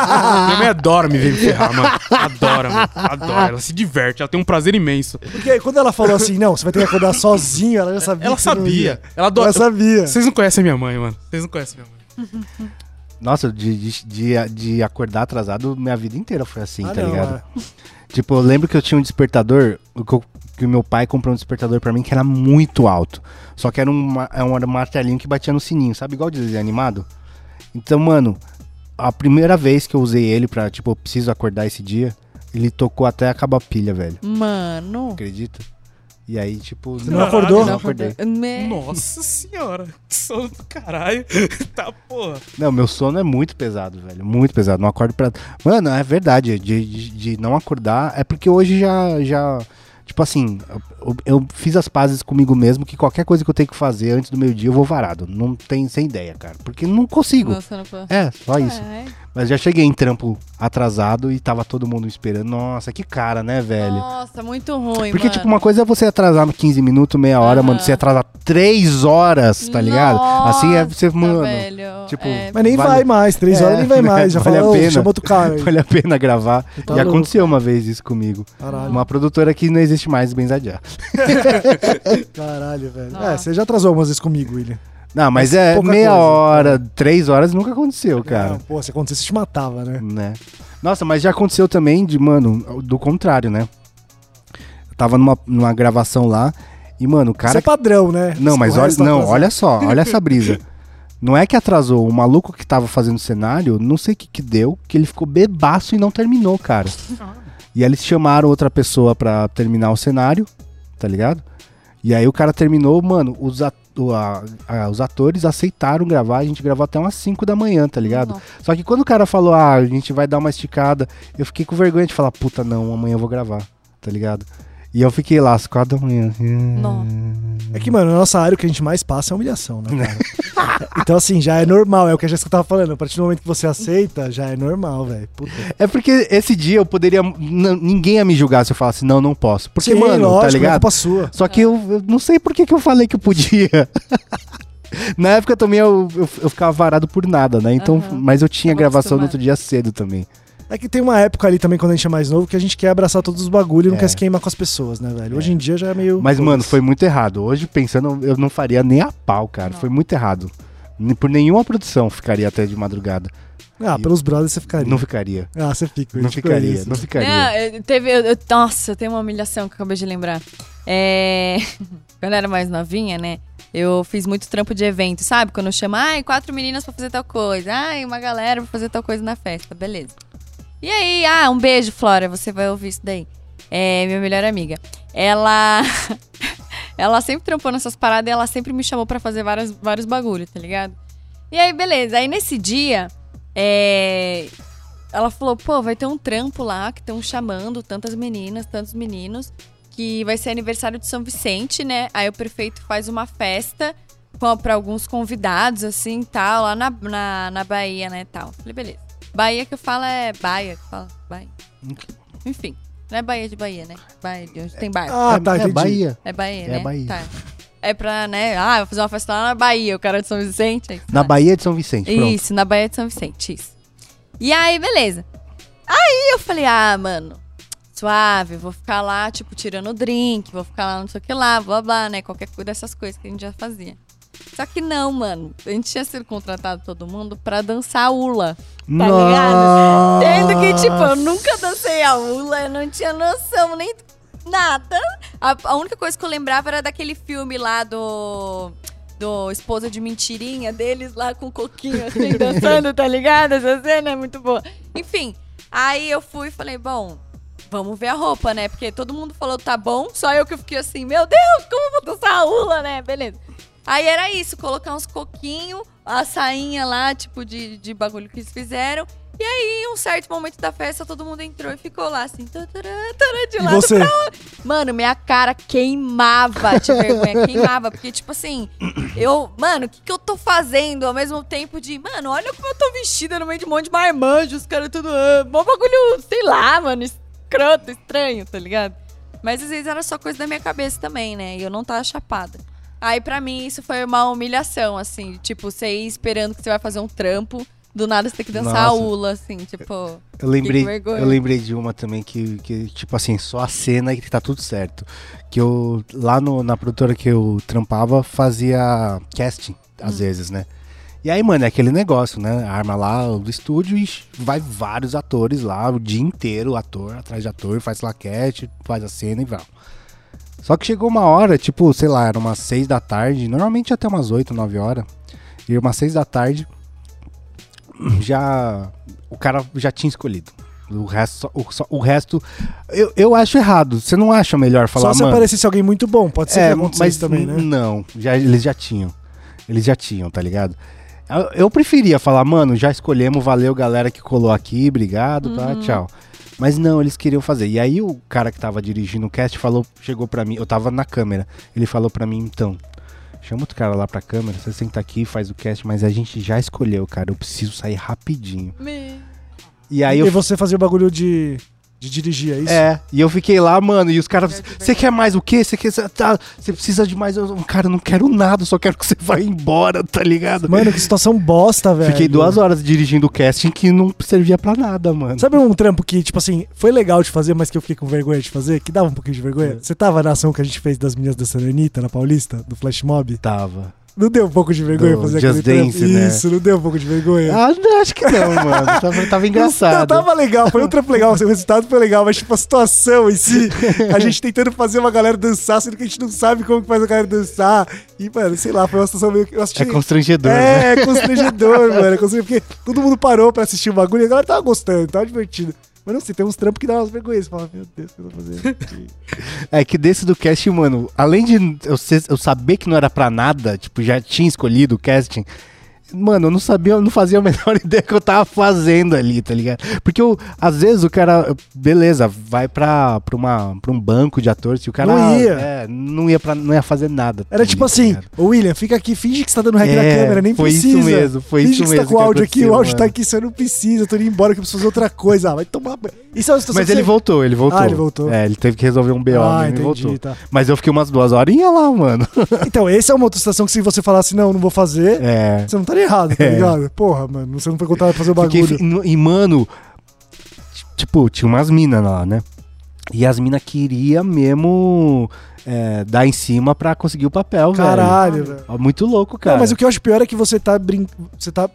Minha mãe adora me ver me ferrar, mano. Adora, mano. Adora. Ela se diverte, ela tem um prazer imenso. Porque quando ela falou assim, não, você vai ter que acordar sozinho, ela já sabia. Ela sabia. ia. Ela adora. Ela sabia. Vocês não conhecem a minha mãe, mano. Vocês não conhecem a minha mãe. Nossa, de, de, de, de acordar atrasado, minha vida inteira foi assim, Ah, tá não, ligado? é. Tipo, eu lembro que eu tinha um despertador, o que, eu- que o meu pai comprou um despertador pra mim que era muito alto. Só que era um, ma- é um martelinho que batia no sininho, sabe? Igual de desenho animado. Então, mano, a primeira vez que eu usei ele pra, tipo, eu preciso acordar esse dia, ele tocou até acabar a pilha, velho. Mano. Acredita? E aí, tipo... Você não acordou? Não acordei. Me- Nossa senhora. Que sono do caralho. *laughs* Tá, porra. Não, meu sono é muito pesado, velho. Muito pesado. Não acordo pra. Mano, é verdade. De, de, de não acordar. É porque hoje já. já tipo assim, eu, eu fiz as pazes comigo mesmo que qualquer coisa que eu tenho que fazer antes do meio-dia eu vou varado. Não tem sem ideia, cara. Porque não consigo. Nossa, não. É, só isso. É. Mas já cheguei em trampo atrasado e tava todo mundo me esperando. Nossa, que cara, né, velho? Nossa, muito ruim, Porque, mano. tipo, uma coisa é você atrasar 15 minutos, meia hora, Aham. mano. Você atrasar 3 horas, tá ligado? assim é você, Nossa, mano. velho. tipo, é. Mas nem Vale- vai mais, três É, horas nem vai mais. Já vale fala, a "Ô, pena. chama outro cara. *laughs* Vale a pena gravar. Tá e louco. aconteceu uma vez isso comigo. Caralho, Uma produtora que não existe mais, Benzadiar. *laughs* caralho, velho. Nossa. É, você já atrasou umas vezes comigo, William. Não, mas, Mas é meia coisa. hora, três horas nunca aconteceu, cara. Não, pô, se acontecesse, você te matava, né? Né? Nossa, mas já aconteceu também de, mano, do contrário, né? Eu tava numa, numa gravação lá e, mano, o Isso cara. é padrão, né? Não, mas O olha, não, atrasado. olha só, olha essa brisa. *laughs* Não é que atrasou, o maluco que tava fazendo o cenário, não sei o que que deu, que ele ficou bebaço e não terminou, cara. E aí eles chamaram outra pessoa pra terminar o cenário, tá ligado? E aí o cara terminou, mano, os, at- a- a- os atores aceitaram gravar, a gente gravou até umas 5 da manhã, tá ligado? Nossa. Só que quando o cara falou, ah, a gente vai dar uma esticada, eu fiquei com vergonha de falar, puta não, amanhã eu vou gravar, tá ligado? E eu fiquei lá às 4 da manhã. assim, Não. É que, mano, na nossa área o que a gente mais passa é humilhação, né, cara? *laughs* então, assim, já é normal, é o que a Jéssica tava falando. A partir do momento que você aceita, já é normal, velho. É porque esse dia eu poderia. ninguém ia me julgar se eu falasse, não, não posso. Porque, Sim, mano, lógico, tá é ligado? culpa sua. Só que eu, eu não sei por que, que eu falei que eu podia. *laughs* Na época também eu, eu, eu ficava varado por nada, né? Então, Aham. mas eu tinha Tava gravação no outro dia cedo também. É que tem uma época ali também, quando a gente é mais novo, que a gente quer abraçar todos os bagulhos e não É. quer se queimar com as pessoas, né, velho? Hoje em dia já é meio. Mas, mano, foda-se. foi muito errado. Hoje, pensando, eu não faria nem a pau, cara. Não. Foi muito errado. Nem Por nenhuma produção ficaria até de madrugada. Ah, pelos brothers você ficaria. Não ficaria. Ah, você fica. Não te ficaria, conheço. não ficaria. Não, eu- teve, eu- eu- nossa, eu tenho uma humilhação que eu acabei de lembrar. É, *laughs* quando eu era mais novinha, né? Eu fiz muito trampo de evento, sabe? Quando eu chamo, ai, quatro meninas pra fazer tal coisa. Ai, uma galera pra fazer tal coisa na festa. Beleza. E aí, ah, um beijo, Flora. Você vai ouvir isso daí. É, minha melhor amiga. Ela. *laughs* ela sempre trampou nessas paradas e ela sempre me chamou pra fazer várias, vários bagulho, tá ligado? E aí, beleza. Aí nesse dia, é, ela falou, pô, vai ter um trampo lá que estão chamando tantas meninas, tantos meninos, que vai ser aniversário de São Vicente, né? Aí o prefeito faz uma festa pra alguns convidados, assim, tal, lá na, na, na Bahia, né, tal. Falei, beleza. Bahia que eu falo é Bahia, que fala Bahia. Enfim, não é Bahia de Bahia, né? Bahia de onde tem barco. Ah, é, tá, é entendi. Bahia. É Bahia, é né? Bahia. Tá. É pra, né? Ah, eu vou fazer uma festa lá na Bahia, o cara é de São Vicente. aí, Na tá. Bahia de São Vicente, pronto. Isso, na Baía de São Vicente, isso. E aí, beleza. Aí eu falei, ah, mano, suave, vou ficar lá, tipo, tirando o drink, vou ficar lá não sei o que lá, blá blá, né? Qualquer coisa dessas coisas que a gente já fazia. Só que não, mano. A gente tinha sido contratado todo mundo pra dançar ula. Tá ligado? Sendo que, tipo, eu nunca dancei a ula, eu não tinha noção nem nada. A, a única coisa que eu lembrava era daquele filme lá do. Do Esposa de Mentirinha deles lá com o coquinho assim, *laughs* dançando, tá ligado? Essa cena é muito boa. Enfim, aí eu fui e falei, bom, vamos ver a roupa, né? Porque todo mundo falou tá bom, só eu que fiquei assim, meu Deus, como eu vou dançar a ula, né? Beleza. Aí era isso, colocar uns coquinhos, a sainha lá, tipo, de, de bagulho que eles fizeram. E aí, em um certo momento da festa, todo mundo entrou e ficou lá, assim, tarará, tarará, de E lado você? Mano, minha cara queimava de vergonha, queimava. Porque, tipo assim, eu, mano, o que, que eu tô fazendo ao mesmo tempo de, mano, olha como eu tô vestida no meio de um monte de marmanjos, os caras tudo. ah, Mó bagulho, sei lá, mano, escroto, estranho, tá ligado? Mas às vezes era só coisa da minha cabeça também, né? E eu não tava chapada. Aí pra mim isso foi uma humilhação, assim. Tipo, você ir esperando que você vai fazer um trampo, do nada você tem que dançar a Nossa. ula, assim, tipo. Eu lembrei, eu lembrei de uma também que, que, tipo assim, só a cena e que tá tudo certo. Que eu, lá no- na produtora que eu trampava, fazia casting, às vezes, né? E aí, mano, é aquele negócio, né? Arma lá do estúdio e vai vários atores lá, o dia inteiro, ator atrás de ator, faz laquete, faz a cena e vai. Só que chegou uma hora, tipo, sei lá, era umas seis da tarde, normalmente até umas oito, nove horas. E umas seis da tarde, já o cara já tinha escolhido. O resto, o, só- o resto eu, eu acho errado. Você não acha melhor falar, Só se aparecesse alguém muito bom, pode ser é, que acontecesse mas também, né? não, já, eles já tinham. Eles já tinham, tá ligado? Eu, eu preferia falar, mano, já escolhemos, valeu galera que colou aqui, obrigado, tá, tchau. Mas não, eles queriam fazer. E aí o cara que tava dirigindo o cast falou, chegou pra mim, eu tava na câmera, ele falou pra mim, então, chama outro cara lá pra câmera, você senta aqui, faz o cast, mas a gente já escolheu, cara, eu preciso sair rapidinho. Me... E aí e eu você fazia o bagulho de, de dirigir, é isso? É, e eu fiquei lá, mano, e os caras, você quer mais o quê? Você quer, tá, você precisa de mais, eu, cara, eu não quero nada, só quero que você vá embora, tá ligado? Mano, que situação bosta, velho. Fiquei duas horas dirigindo o casting que não servia pra nada, mano. Sabe um trampo que, tipo assim, foi legal de fazer, mas que eu fiquei com vergonha de fazer? Que dava um pouquinho de É. vergonha? Você tava na ação que a gente fez das meninas da Anitta, na Paulista, do Flash Mob? Tava. Não deu um pouco de vergonha Do fazer Just aquele trampo? Dance, né? Isso, não deu um pouco de vergonha? Ah, não, acho que não, mano. Tava, tava *laughs* engraçado. Não, tava legal, foi um trampo legal, o resultado foi legal, mas tipo, a situação em si, a gente tentando fazer uma galera dançar, sendo que a gente não sabe como que faz a galera dançar. E, mano, sei lá, foi uma situação meio que eu assisti. É constrangedor, né? É, constrangedor, mano. É constrangedor, porque todo mundo parou pra assistir o bagulho e a galera tava gostando, tava divertido. Mas não sei, tem uns trampos que dá umas vergonhas. Você fala, meu Deus, o que eu tô fazendo *laughs* aqui? É que desse do casting, mano, além de eu, ser- eu saber que não era pra nada, tipo, já tinha escolhido o casting, mano, eu não sabia, eu não fazia a menor *laughs* ideia que eu tava fazendo ali, tá ligado? Porque eu, às vezes o cara, beleza, vai pra, pra, uma, pra um banco de atores, se o cara Não ia. é, não ia pra, não ia fazer nada. Era ali, tipo tá assim, ô William, fica aqui, finge que você tá dando rec na É, câmera, nem foi isso precisa. mesmo, foi finge isso que você mesmo tá com o áudio aqui, o áudio tá aqui, você não precisa, eu tô indo embora que eu preciso fazer outra coisa. Ah, vai tomar. Isso é uma situação Mas ele você- voltou, ele voltou. Ah, ele voltou. É, ele teve que resolver um BO, Ah, e entendi, voltou. tá. Mas eu fiquei umas duas horinhas lá, mano. Então, essa é uma outra situação que se você falasse, não, não vou fazer, É. você não estaria errado, tá É. ligado? Porra, mano, você não foi contratado pra fazer o Fiquei bagulho. fi- no- e, mano, tipo, tinha umas minas lá, né? E as minas queriam mesmo é, dar em cima pra conseguir o papel, velho. Caralho, velho. Muito louco, cara. Não, mas o que eu acho pior é que você tá brincando. Você tá.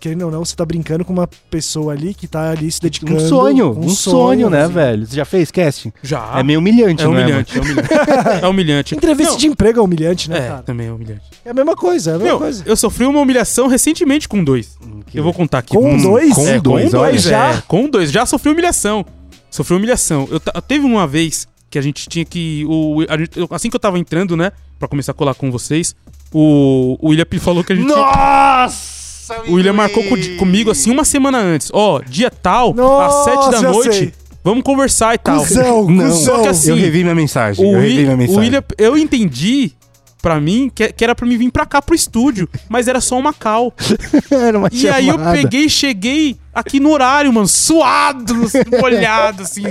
Querendo ou não, você tá brincando com uma pessoa ali que tá ali se dedicando. Um sonho, com um sonho, né, assim. velho? Você já fez casting? Já. É meio humilhante, É não humilhante, é humilhante. *laughs* É humilhante. Entrevista Não, de emprego é humilhante, né, É, cara? também é humilhante. É a mesma coisa, é a mesma Meu, coisa. eu sofri uma humilhação recentemente com dois. Que- Eu vou contar aqui. Com Hum, dois? com É, dois, com olha. dois, Já? é. Com dois. Já sofri humilhação. Sofri humilhação. Eu ta- teve uma vez que a gente tinha que. O, a gente- assim que eu tava entrando, né? Pra começar a colar com vocês, o, o William falou que a gente. Nossa! O William marcou co- comigo assim uma semana antes. Ó, dia tal, Nossa, às sete da noite, sei. vamos conversar e tal. Cusão, Não, cuzão. Só que assim, eu revi minha mensagem. O, eu revi minha o mensagem. William, eu entendi pra mim que, que era pra me vir pra cá pro estúdio, mas era só uma cal. *laughs* Era uma E aí eu chamada. peguei e cheguei aqui no horário, mano, suado, *laughs* molhado, assim,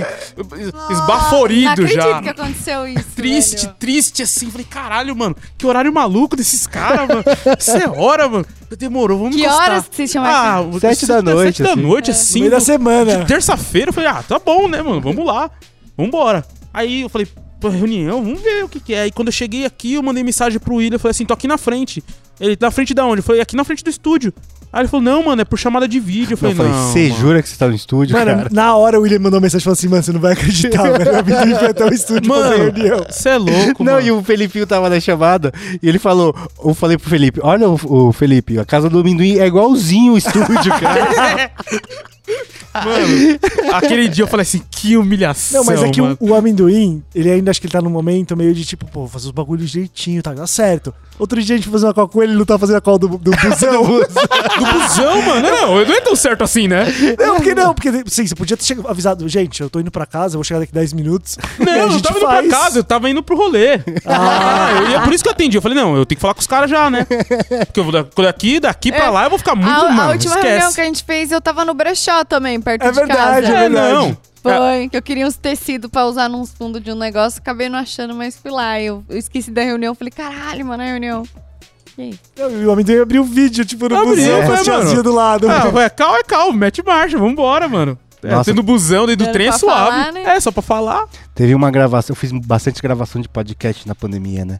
esbaforido não já. acredito que aconteceu isso. Triste, velho. triste, assim. Falei, caralho, mano, que horário maluco desses caras, mano. Isso é hora, mano. Demorou, vamos Que encostar. horas que vocês chamaram? Ah, o- Sete da noite, Sete da assim. noite, No assim. meio da semana. de terça-feira, eu falei, ah, tá bom, né, mano? Vamos lá. Vambora. Aí eu falei, pô, reunião, vamos ver o que, que é. Aí quando eu cheguei aqui, eu mandei mensagem pro William, eu falei assim, tô aqui na frente. Ele, na frente da onde? Eu falei, aqui na frente do estúdio. Aí ele falou, não, mano, é por chamada de vídeo. Eu falei, não. você jura que você tá no estúdio, Mano, cara? na hora o William mandou mensagem e falou assim, mano, você não vai acreditar, *laughs* velho. Eu vim foi até o estúdio fazer Mano, reunião. você é louco, Não, mano. e o Felipinho tava na chamada e ele falou, eu falei pro Felipe, olha o, o Felipe, a casa do amendoim é igualzinho o estúdio, *laughs* cara. *laughs* Mano, aquele dia eu falei assim, que humilhação. Não, mas é que o, o amendoim, ele ainda acho que ele tá num momento meio de tipo, pô, fazer os bagulhos direitinho, tá, dá certo. Outro dia a gente foi fazer uma call com ele, ele não tá fazendo a call do, do busão. *laughs* Do busão, mano. *laughs* Não, não é tão certo assim, né? não, porque não, porque sim, você podia ter chegado- avisado, gente, eu tô indo pra casa, eu vou chegar daqui 10 minutos. Não, *laughs* eu não tava indo faz. pra casa, eu tava indo pro rolê. Ah, eu- e é por isso que eu atendi. Eu falei, não, eu tenho que falar com os caras já, né? Porque eu vou da- daqui, daqui pra É. lá, eu vou ficar muito, mano, a última reunião esquece. que a gente fez, eu tava no brechó também, perto É de verdade, casa. é É, verdade. não. Foi, que eu queria uns tecidos pra usar nos fundos de um negócio, acabei não achando, mas fui lá. Eu, eu esqueci da reunião, falei, caralho, mano, a reunião. E aí? O amendoim abriu o vídeo, tipo, no Abriu, busão, com é, a tiazinha mano. do lado. Ah, é calma, é calma, mete marcha, vambora, mano. É, Nossa. tendo busão dentro do trem é suave. falar, né? É, só pra falar. Teve uma gravação, eu fiz bastante gravação de podcast na pandemia, né?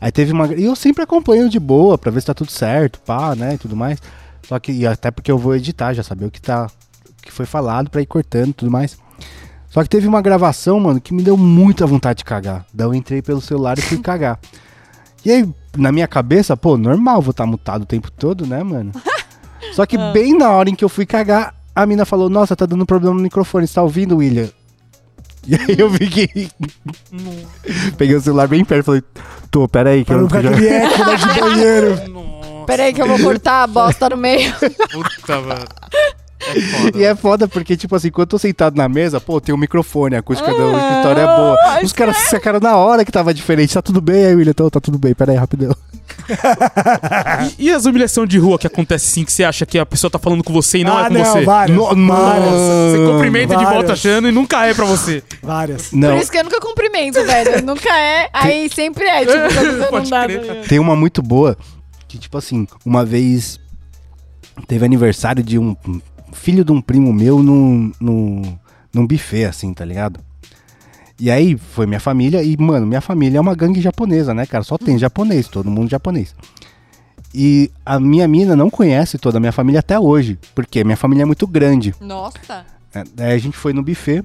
Aí teve uma. E eu sempre acompanho de boa pra ver se tá tudo certo, pá, né? E tudo mais. Só que, e até porque eu vou editar, já saber o que tá. Que foi falado pra ir cortando e tudo mais. Só que teve uma gravação, mano, que me deu muita vontade de cagar. Daí eu entrei pelo celular e fui *laughs* cagar. E aí, na minha cabeça, pô, normal, vou estar mutado o tempo todo, né, mano? *laughs* Só que bem na hora em que eu fui cagar, a mina falou: Nossa, tá dando problema no microfone, você tá ouvindo, William? E aí eu fiquei. *laughs* Peguei o celular bem perto e falei: Tô, peraí, que eu não eco né, de banheiro. Nossa, Peraí que eu vou cortar a bosta no meio. puta, mano. É foda. E é foda porque, tipo assim, quando eu tô sentado na mesa, pô, tem um microfone, a acústica do escritório é boa. Os caras se sacaram na hora que tava diferente. Tá tudo bem aí, William? Então, tá tudo bem, peraí, rapidão. *laughs* E, e as humilhações de rua que acontece assim, que você acha que a pessoa tá falando com você e não ah, é com não, você? várias. No- várias. Você cumprimenta de Várias. volta achando e nunca é pra você. Várias. Não, Por isso que eu nunca cumprimento, velho. Nunca é, aí sempre é. Tipo, tá ligado? *laughs* tem uma muito boa que, tipo assim, uma vez teve aniversário de um filho de um primo meu num, num, num buffet, assim, tá ligado? E aí foi minha família, e, mano, minha família é uma gangue japonesa, né, cara? Só tem japonês, todo mundo japonês. E a minha mina não conhece toda a minha família até hoje, porque minha família é muito grande. Nossa. É, Daí a gente foi no buffet.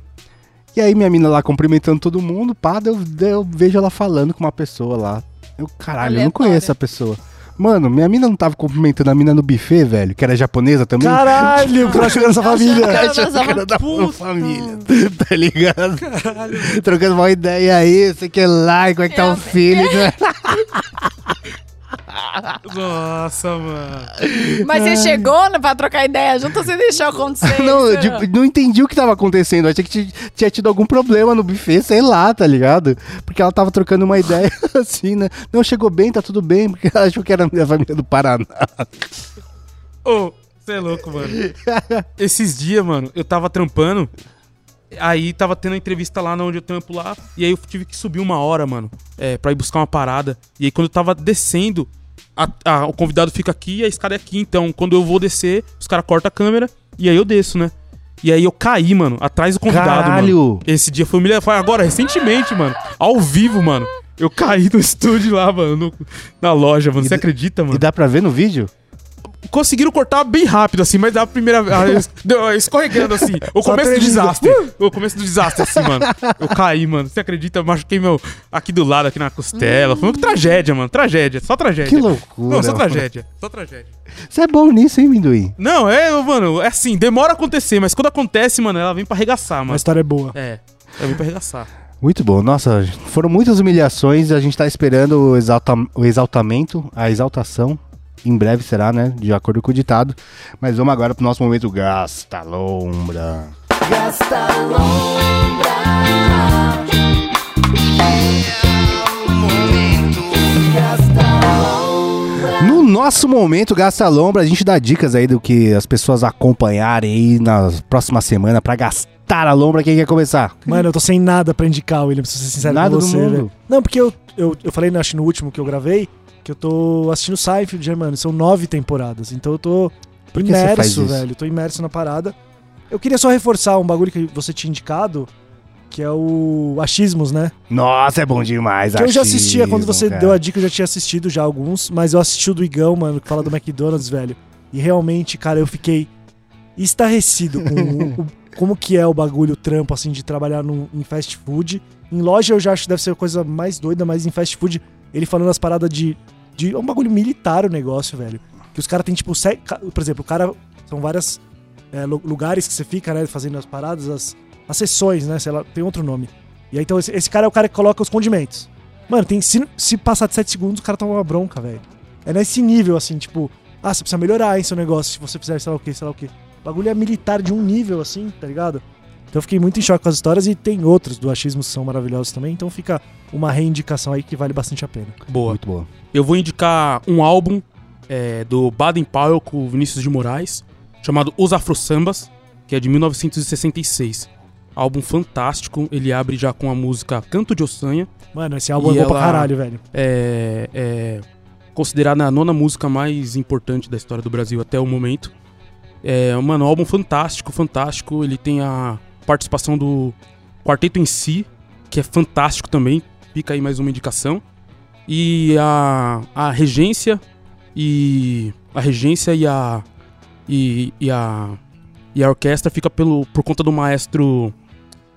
E aí minha mina lá cumprimentando todo mundo, pá, eu, eu vejo ela falando com uma pessoa lá. Eu, caralho, eu não conheço essa pessoa. Mano, minha mina não tava cumprimentando a mina no buffet, velho, que era japonesa também. Caralho, *laughs* era essa família. Era da Puta. família, *laughs* tá ligado? Trocando uma ideia aí, você que lá, e como é que tá o filho? *laughs* Nossa, mano. Mas você chegou né, pra trocar ideia junto ou você deixou acontecer? Não, eu, tipo, não entendi o que tava acontecendo. Eu achei que ti- tinha tido algum problema no buffet, sei lá, tá ligado? Porque ela tava trocando uma ideia *laughs* assim, né? Não, chegou bem, tá tudo bem, porque ela achou que era a minha família do Paraná. Ô, você é louco, mano. Esses dias, mano, eu tava trampando. Aí tava tendo a entrevista lá onde eu trampo lá. E aí eu tive que subir uma hora, mano. É, pra ir buscar uma parada. E aí quando eu tava descendo, a- a- o convidado fica aqui e a escada é aqui. Então, quando eu vou descer, os caras cortam a câmera e aí eu desço, né? E aí eu caí, mano, atrás do convidado, mano. Caralho! Esse dia foi humilhante. Foi agora, recentemente, mano. Ao vivo, mano. Eu caí no estúdio lá, mano. no- na loja, mano. E Você acredita, mano? E dá pra ver no vídeo? Conseguiram cortar bem rápido, assim, mas da primeira vez. escorregando, assim. O começo do desastre. O começo do desastre, assim, mano. Eu caí, mano. Você acredita? Eu machuquei meu. Aqui do lado, aqui na costela. Foi uma tragédia, mano. Tragédia. Só tragédia. Que loucura. Não, só mano. tragédia. Só tragédia. Você é bom nisso, hein, Minduim? Não, é, mano, é assim, demora a acontecer, mas quando acontece, mano, ela vem pra arregaçar, A mano. história é boa. É, ela vem pra arregaçar. Muito bom. Nossa, foram muitas humilhações. A gente tá esperando o, exalta, o exaltamento, a exaltação. Em breve será, né? De acordo com o ditado. Mas vamos agora pro nosso momento Gasta Lombra. Gasta lombra. Gasta No nosso momento Gasta Lombra, a gente dá dicas aí do que as pessoas acompanharem aí na próxima semana pra gastar a lombra. Quem quer começar? Mano, eu tô sem nada pra indicar, William, pra ser sincero Nada com do você, mundo. velho. Não, porque eu, eu, eu falei, acho, no último que eu gravei, que eu tô assistindo Seinfeld, né, mano? São nove temporadas. Então eu tô Por que imerso, velho. Tô imerso na parada. Eu queria só reforçar um bagulho que você tinha indicado, que é o Achismos, né? Nossa, é bom demais. Que eu já assistia, quando você cara. deu a dica, eu já tinha assistido já alguns, mas eu assisti o do Igão, mano, que fala do McDonald's, *laughs* velho. E realmente, cara, eu fiquei estarrecido com o- o- como que é o bagulho, o trampo, assim, de trabalhar num, em fast food. Em loja eu já acho que deve ser a coisa mais doida, mas em fast food, ele falando as paradas de. De é um bagulho militar o negócio, velho. Que os caras têm, tipo, por exemplo, o cara. São várias é, lu- lugares que você fica, né, fazendo as paradas, as, as sessões, né, sei lá, tem outro nome. E aí, então, esse, esse cara é o cara que coloca os condimentos. Mano, tem, se, se passar de 7 segundos, o cara toma uma bronca, velho. É nesse nível, assim, tipo, ah, você precisa melhorar, hein, seu negócio, se você fizer sei lá o que, sei lá o que. O bagulho é militar de um nível, assim, tá ligado? Então eu fiquei muito em choque com as histórias e tem outros do achismo que são maravilhosos também, então fica uma reindicação aí que vale bastante a pena. Boa. Muito boa. Eu vou indicar um álbum é, do Baden Powell com o Vinícius de Moraes, chamado Os Afro Sambas, que é de 1966. Álbum fantástico, ele abre já com a música Canto de Ossanha, Mano, esse álbum é bom pra caralho, velho. é, é considerada a nona música mais importante da história do Brasil até o momento. É, mano, um álbum fantástico, fantástico. Ele tem a participação do quarteto em si, que é fantástico também. Fica aí mais uma indicação. E a, a regência e a regência e a e, e a e a orquestra fica pelo por conta do maestro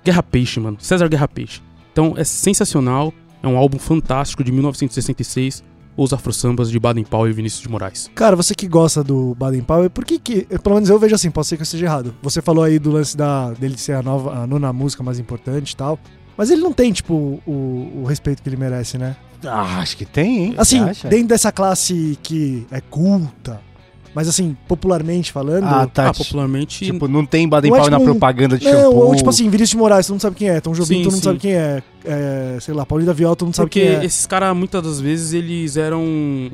Guerra Peixe, mano. César Guerra Peixe. Então é sensacional. É um álbum fantástico de 1966. Os Afro Sambas de Baden Powell e Vinícius de Moraes. Cara, você que gosta do Baden Powell, por que que... Pelo menos eu vejo assim, pode ser que eu esteja errado. Você falou aí do lance da, dele ser a, nova, a nona música mais importante e tal. Mas ele não tem, tipo, o, o respeito que ele merece, né? Ah, acho que tem, hein? Assim, dentro dessa classe que é culta, mas assim, popularmente falando... Ah, tá. ah, popularmente. Tipo, não tem Baden é Powell na tipo um- propaganda de Não, shampoo. ou tipo assim, Vinícius de Moraes, tu não sabe quem é. Tom Jobim, Sim, tu não sim. sabe quem é. é. Sei lá, Paulinho da Viola, tu não sabe porque quem é. esses caras, muitas das vezes, eles eram.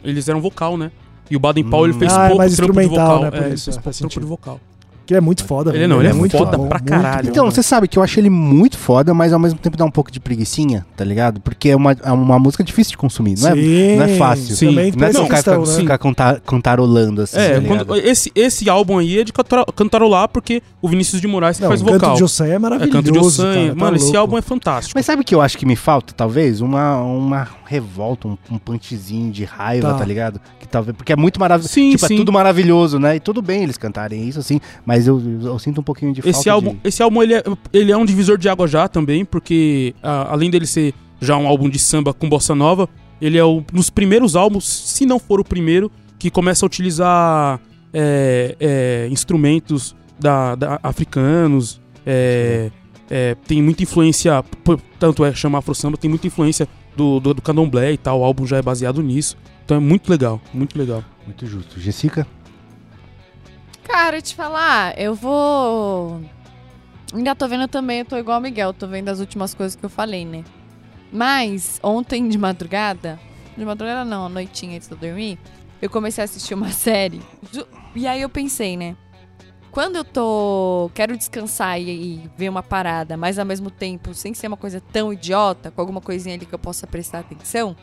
Eles eram vocal, né? E o Baden Powell ele Hum. fez Ah, é pouco mais trampo de instrumental, vocal. né, É, ele isso, fez pouco trampo sentido. de vocal. Que ele é muito foda, Ele velho. não, ele é muito foda bom, pra caralho. bom, Então, você sabe que eu acho ele muito foda, mas ao mesmo tempo dá um pouco de preguicinha, tá ligado? Porque é uma, é uma música difícil de consumir, não é, Sim, não é fácil. Sim. Também Não é só ficar, questão, né? ficar contar- cantarolando assim, É, tá quando- esse, esse álbum aí é de cantar- cantarolar porque o Vinícius de Moraes que Não, faz o vocal. Canto de Ossanha é é maravilhoso, canto de Ossanha. cara, tá Mano, esse louco. álbum é fantástico. Mas sabe o que eu acho que me falta, talvez? Uma, uma revolta, um, um punchzinho de raiva, Tá. tá, ligado? Que talvez, porque é muito maravilhoso. Sim, tipo, sim. é tudo maravilhoso, né? E tudo bem eles cantarem isso, assim, mas eu, eu sinto um pouquinho de Esse falta álbum, de... esse álbum ele, é, ele é um divisor de água já também, porque ah, além dele ser já um álbum de samba com bossa nova, ele é um dos primeiros álbuns, se não for o primeiro, que começa a utilizar é, é, instrumentos da, da- africanos. é, é, tem muita influência, tanto é chamar afro samba, tem muita influência do, do, do candomblé e tal. O álbum já é baseado nisso. Então é muito legal, muito legal. Muito justo. Jessica? Cara, te falar, eu vou. Ainda tô vendo também, eu tô igual o Miguel, tô vendo as últimas coisas que eu falei, né? Mas ontem de madrugada, de madrugada não, à noitinha antes de eu dormir, eu comecei a assistir uma *laughs* série. E aí eu pensei, né? Quando eu tô. quero descansar e, e ver uma parada, mas ao mesmo tempo, sem ser uma coisa tão idiota, com alguma coisinha ali que eu possa prestar atenção,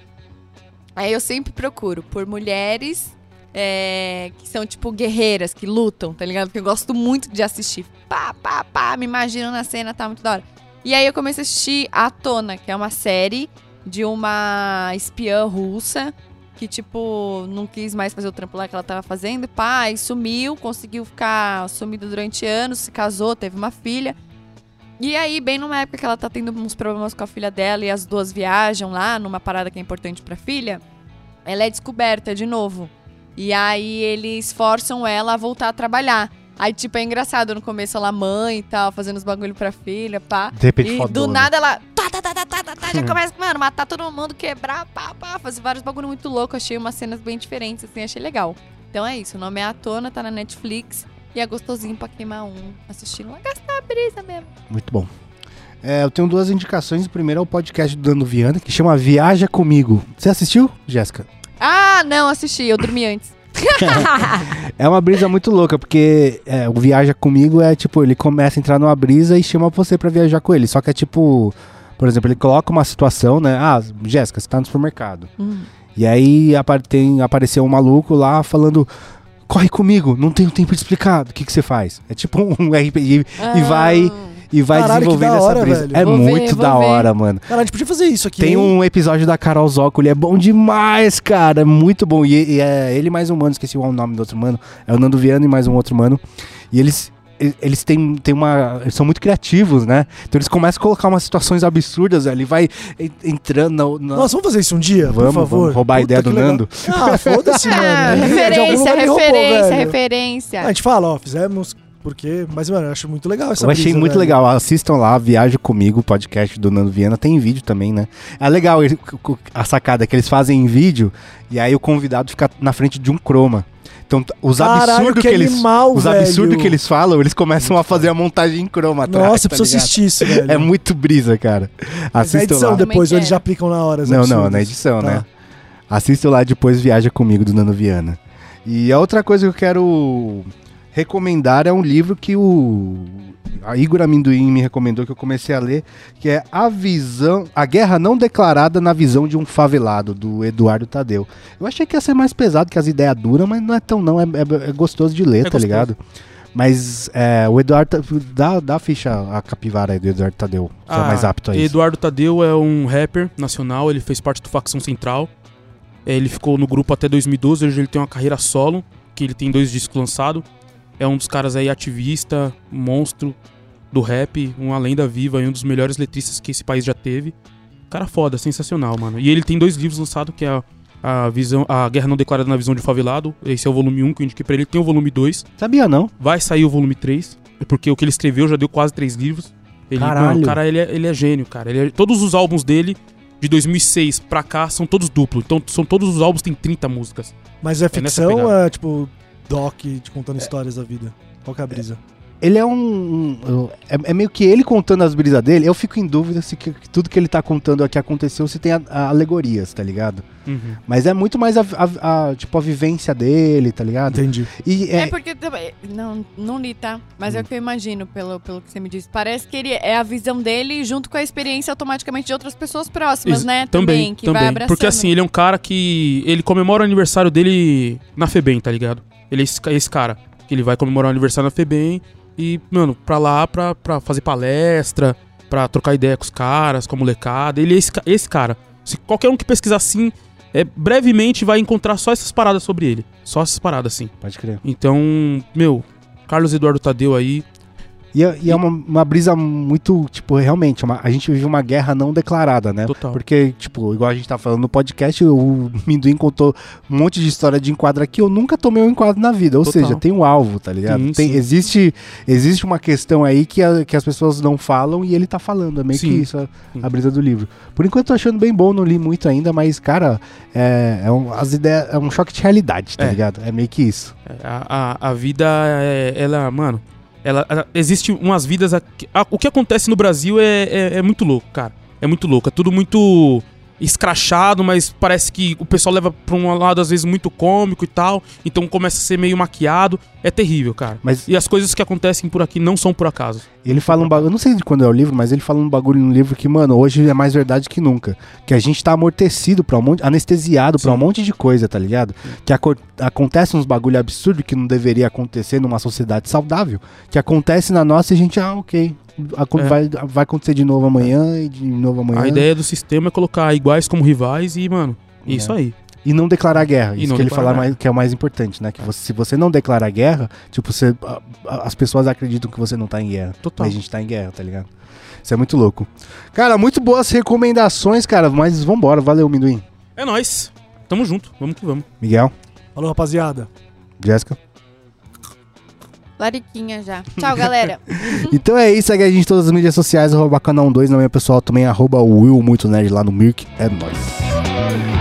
aí eu sempre procuro por mulheres é, que são tipo guerreiras, que lutam, tá ligado? Porque eu gosto muito de assistir. Pá, pá, pá, me imagino na cena, tá muito da hora. E aí eu comecei a assistir A Tona, que é uma série de uma espiã russa que, tipo, não quis mais fazer o trampo lá que ela tava fazendo. Pá, e sumiu, conseguiu ficar sumida durante anos, se casou, teve uma filha. E aí, bem numa época que ela tá tendo uns problemas com a filha dela e as duas viajam lá numa parada que é importante pra filha, ela é descoberta de novo. E aí eles forçam ela a voltar a trabalhar. Aí, tipo, é engraçado no começo ela mãe e tal, fazendo os bagulho pra filha, pá. De repente E fodona. do nada ela. Tá, tá, tá, tá, tá, tá, tá, já começa, mano, matar todo mundo, quebrar, pá, pá, fazer vários bagulho muito louco. Achei umas cenas bem diferentes, assim, achei legal. Então é isso, o nome é A Tona, tá na Netflix. E é gostosinho pra queimar um assistindo lá, gastar a brisa mesmo. Muito bom. É, eu tenho duas indicações. O primeiro é o podcast do Dando Viana, que chama Viaja Comigo. Você assistiu, Jéssica? Ah, não, assisti, eu dormi antes. *laughs* É uma brisa muito louca, porque é, o Viaja Comigo é tipo, ele começa a entrar numa brisa e chama você pra viajar com ele. Só que é tipo, por exemplo, ele coloca uma situação, né? Ah, Jéssica, você tá no supermercado. Hum. E aí tem, apareceu um maluco lá falando. Corre comigo, não tenho tempo de explicar. O que, que você faz? É tipo um *laughs* RPG e vai Ah. E vai Caralho, desenvolvendo da essa hora, brisa. velho. É Vou ver, muito vou da ver. hora, mano. Cara, a gente podia fazer isso aqui. Tem hein? um episódio da Carol Zócoli, é bom demais, cara. É muito bom. E, e é ele e mais um mano, esqueci o nome do outro mano. É o Nando Viana e mais um outro mano. E eles. Eles têm, têm uma. Eles são muito criativos, né? Então eles começam a colocar umas situações absurdas ali, vai en- entrando na. na- Nossa, vamos fazer isso um dia, por Vamos, favor. vamos roubar a ideia do legal. Nando. Ah, foda-se, *laughs* mano. Ah, referência, ele roubou, referência, referência. A gente fala, ó, fizemos porque. Mas, mano, eu acho muito legal essa Eu achei brisa, muito velho. legal. Assistam lá, Viaja Comigo, o podcast do Nando Viana. Tem vídeo também, né? É legal a sacada que eles fazem em vídeo e aí o convidado fica na frente de um croma. Então, os absurdos que que, eles. animal, os absurdos que eles falam, eles começam a fazer a montagem em croma atrás. Nossa, eu tá preciso assistir isso, *laughs* velho. É muito brisa, cara. Mas Assistam edição lá. depois, ou eles já aplicam na hora. Não, não, absurdos. na edição, Tá. né? Assistam lá depois Viaja Comigo do Nano Viana. E a outra coisa que eu quero recomendar é um livro que o a Igor Amendoim me recomendou que eu comecei a ler, que é A Visão, A Guerra Não Declarada na Visão de um Favelado, do Eduardo Tadeu. Eu achei que ia ser mais pesado que as ideias duras, mas não é tão não, é, é- é gostoso de ler, É tá gostoso. ligado? Mas é, o Eduardo, dá, dá a ficha, a capivara aí do Eduardo Tadeu, que é mais apto a isso. Eduardo Tadeu é um rapper nacional, ele fez parte do Facção Central. É, Ele ficou no grupo até 2012, hoje ele tem uma carreira solo, que ele tem dois discos lançados. É um dos caras aí ativista, monstro do rap, uma lenda viva e um dos melhores letristas que esse país já teve. Cara foda, sensacional, mano. E ele tem dois livros lançados, que é a, a visão, a Guerra Não Declarada na Visão de Favelado. Esse é o volume 1 que eu indiquei pra ele. Tem o volume 2. Sabia não? Vai sair o volume 3, porque o que ele escreveu já deu quase três livros. Ele, Caralho. mano, o cara, ele é, ele é gênio, cara. Ele é- todos os álbuns dele, de 2006 pra cá, são todos duplos. Então, são todos os álbuns têm 30 músicas. Mas é nessa ficção pegada. é tipo doc te contando histórias da vida? Qual que é a brisa? Ele é um. um- é, é meio que ele contando as brisas dele. Eu fico em dúvida se que- que tudo que ele tá contando aqui aconteceu, se tem a- a alegorias, tá ligado? Uhum. Mas é muito mais a, a- a, tipo, a vivência dele, tá ligado? Entendi. E É, é, porque também. Não, não li, tá? Mas é o que eu imagino pelo, pelo que você me disse. Parece que ele é a visão dele junto com a experiência automaticamente de outras pessoas próximas, Ex- né? Também, que vai também. abraçando. Porque assim, ele é um cara que. Ele comemora o aniversário dele na Febem, tá ligado? Ele é esse, esse cara. Que ele vai comemorar o aniversário na Febem e, mano, pra lá pra, pra fazer palestra, pra trocar ideia com os caras, com a molecada. Ele é esse, esse cara. Se qualquer um que pesquisar assim, é, brevemente vai encontrar só essas paradas sobre ele. Só essas paradas, assim. pode crer. Então, meu, Carlos Eduardo Tadeu aí. E, é- e é uma, uma brisa muito, tipo, realmente, uma- a gente vive uma guerra não declarada, né? Total. Porque, tipo, igual a gente tá falando no podcast, o Minduim contou um monte de história de enquadro aqui. Eu nunca tomei um enquadro na vida. Ou Total. seja, tem um alvo, tá ligado? Sim, Tem- sim. existe, existe uma questão aí que, a- que as pessoas não falam e ele tá falando. É meio Sim. que isso a, a brisa do livro. Por enquanto, eu tô achando bem bom, não li muito ainda, mas, cara, é, é um, as ideias, é um choque de realidade, tá É. ligado? É meio que isso. A, a, a vida, é, ela, mano, ela, ela- existe umas vidas. aqui- a- o que acontece no Brasil é, é, é muito louco, cara. É muito louco. É tudo muito escrachado, mas parece que o pessoal leva pra um lado, às vezes, muito cômico e tal. Então começa a ser meio maquiado. É terrível, cara. Mas E as coisas que acontecem por aqui não são por acaso. Ele fala um bagulho, eu não sei de quando é o livro, mas ele fala um bagulho no livro que, mano, hoje é mais verdade que nunca. Que a gente tá amortecido pra um monte, anestesiado pra Sim. um monte de coisa, tá ligado? Que aco- acontece uns bagulho absurdo que não deveria acontecer numa sociedade saudável. Que acontece na nossa e a gente, ah, ok. É. Vai, vai acontecer de novo amanhã e de novo amanhã. A ideia do sistema é colocar iguais como rivais e, mano, isso aí. E não declarar guerra. E Isso não que ele declarar fala guerra. mais, que é o mais importante, né? Que você- se você não declarar guerra, tipo, você, a- a- as pessoas acreditam que você não tá em guerra. Total. Mas a gente tá em guerra, tá ligado? Isso é muito louco. Cara, muito boas recomendações, cara. Mas vambora. Valeu, Minduim. É nóis. Tamo junto. Vamos que vamos. Miguel, Falou, rapaziada. Jéssica. Lariquinha já. Tchau, galera. *laughs* então é isso. Segue a gente em todas as mídias sociais. Arroba canal 12 na minha pessoal também. Arroba Will Muito Nerd lá no Mirk. É nóis.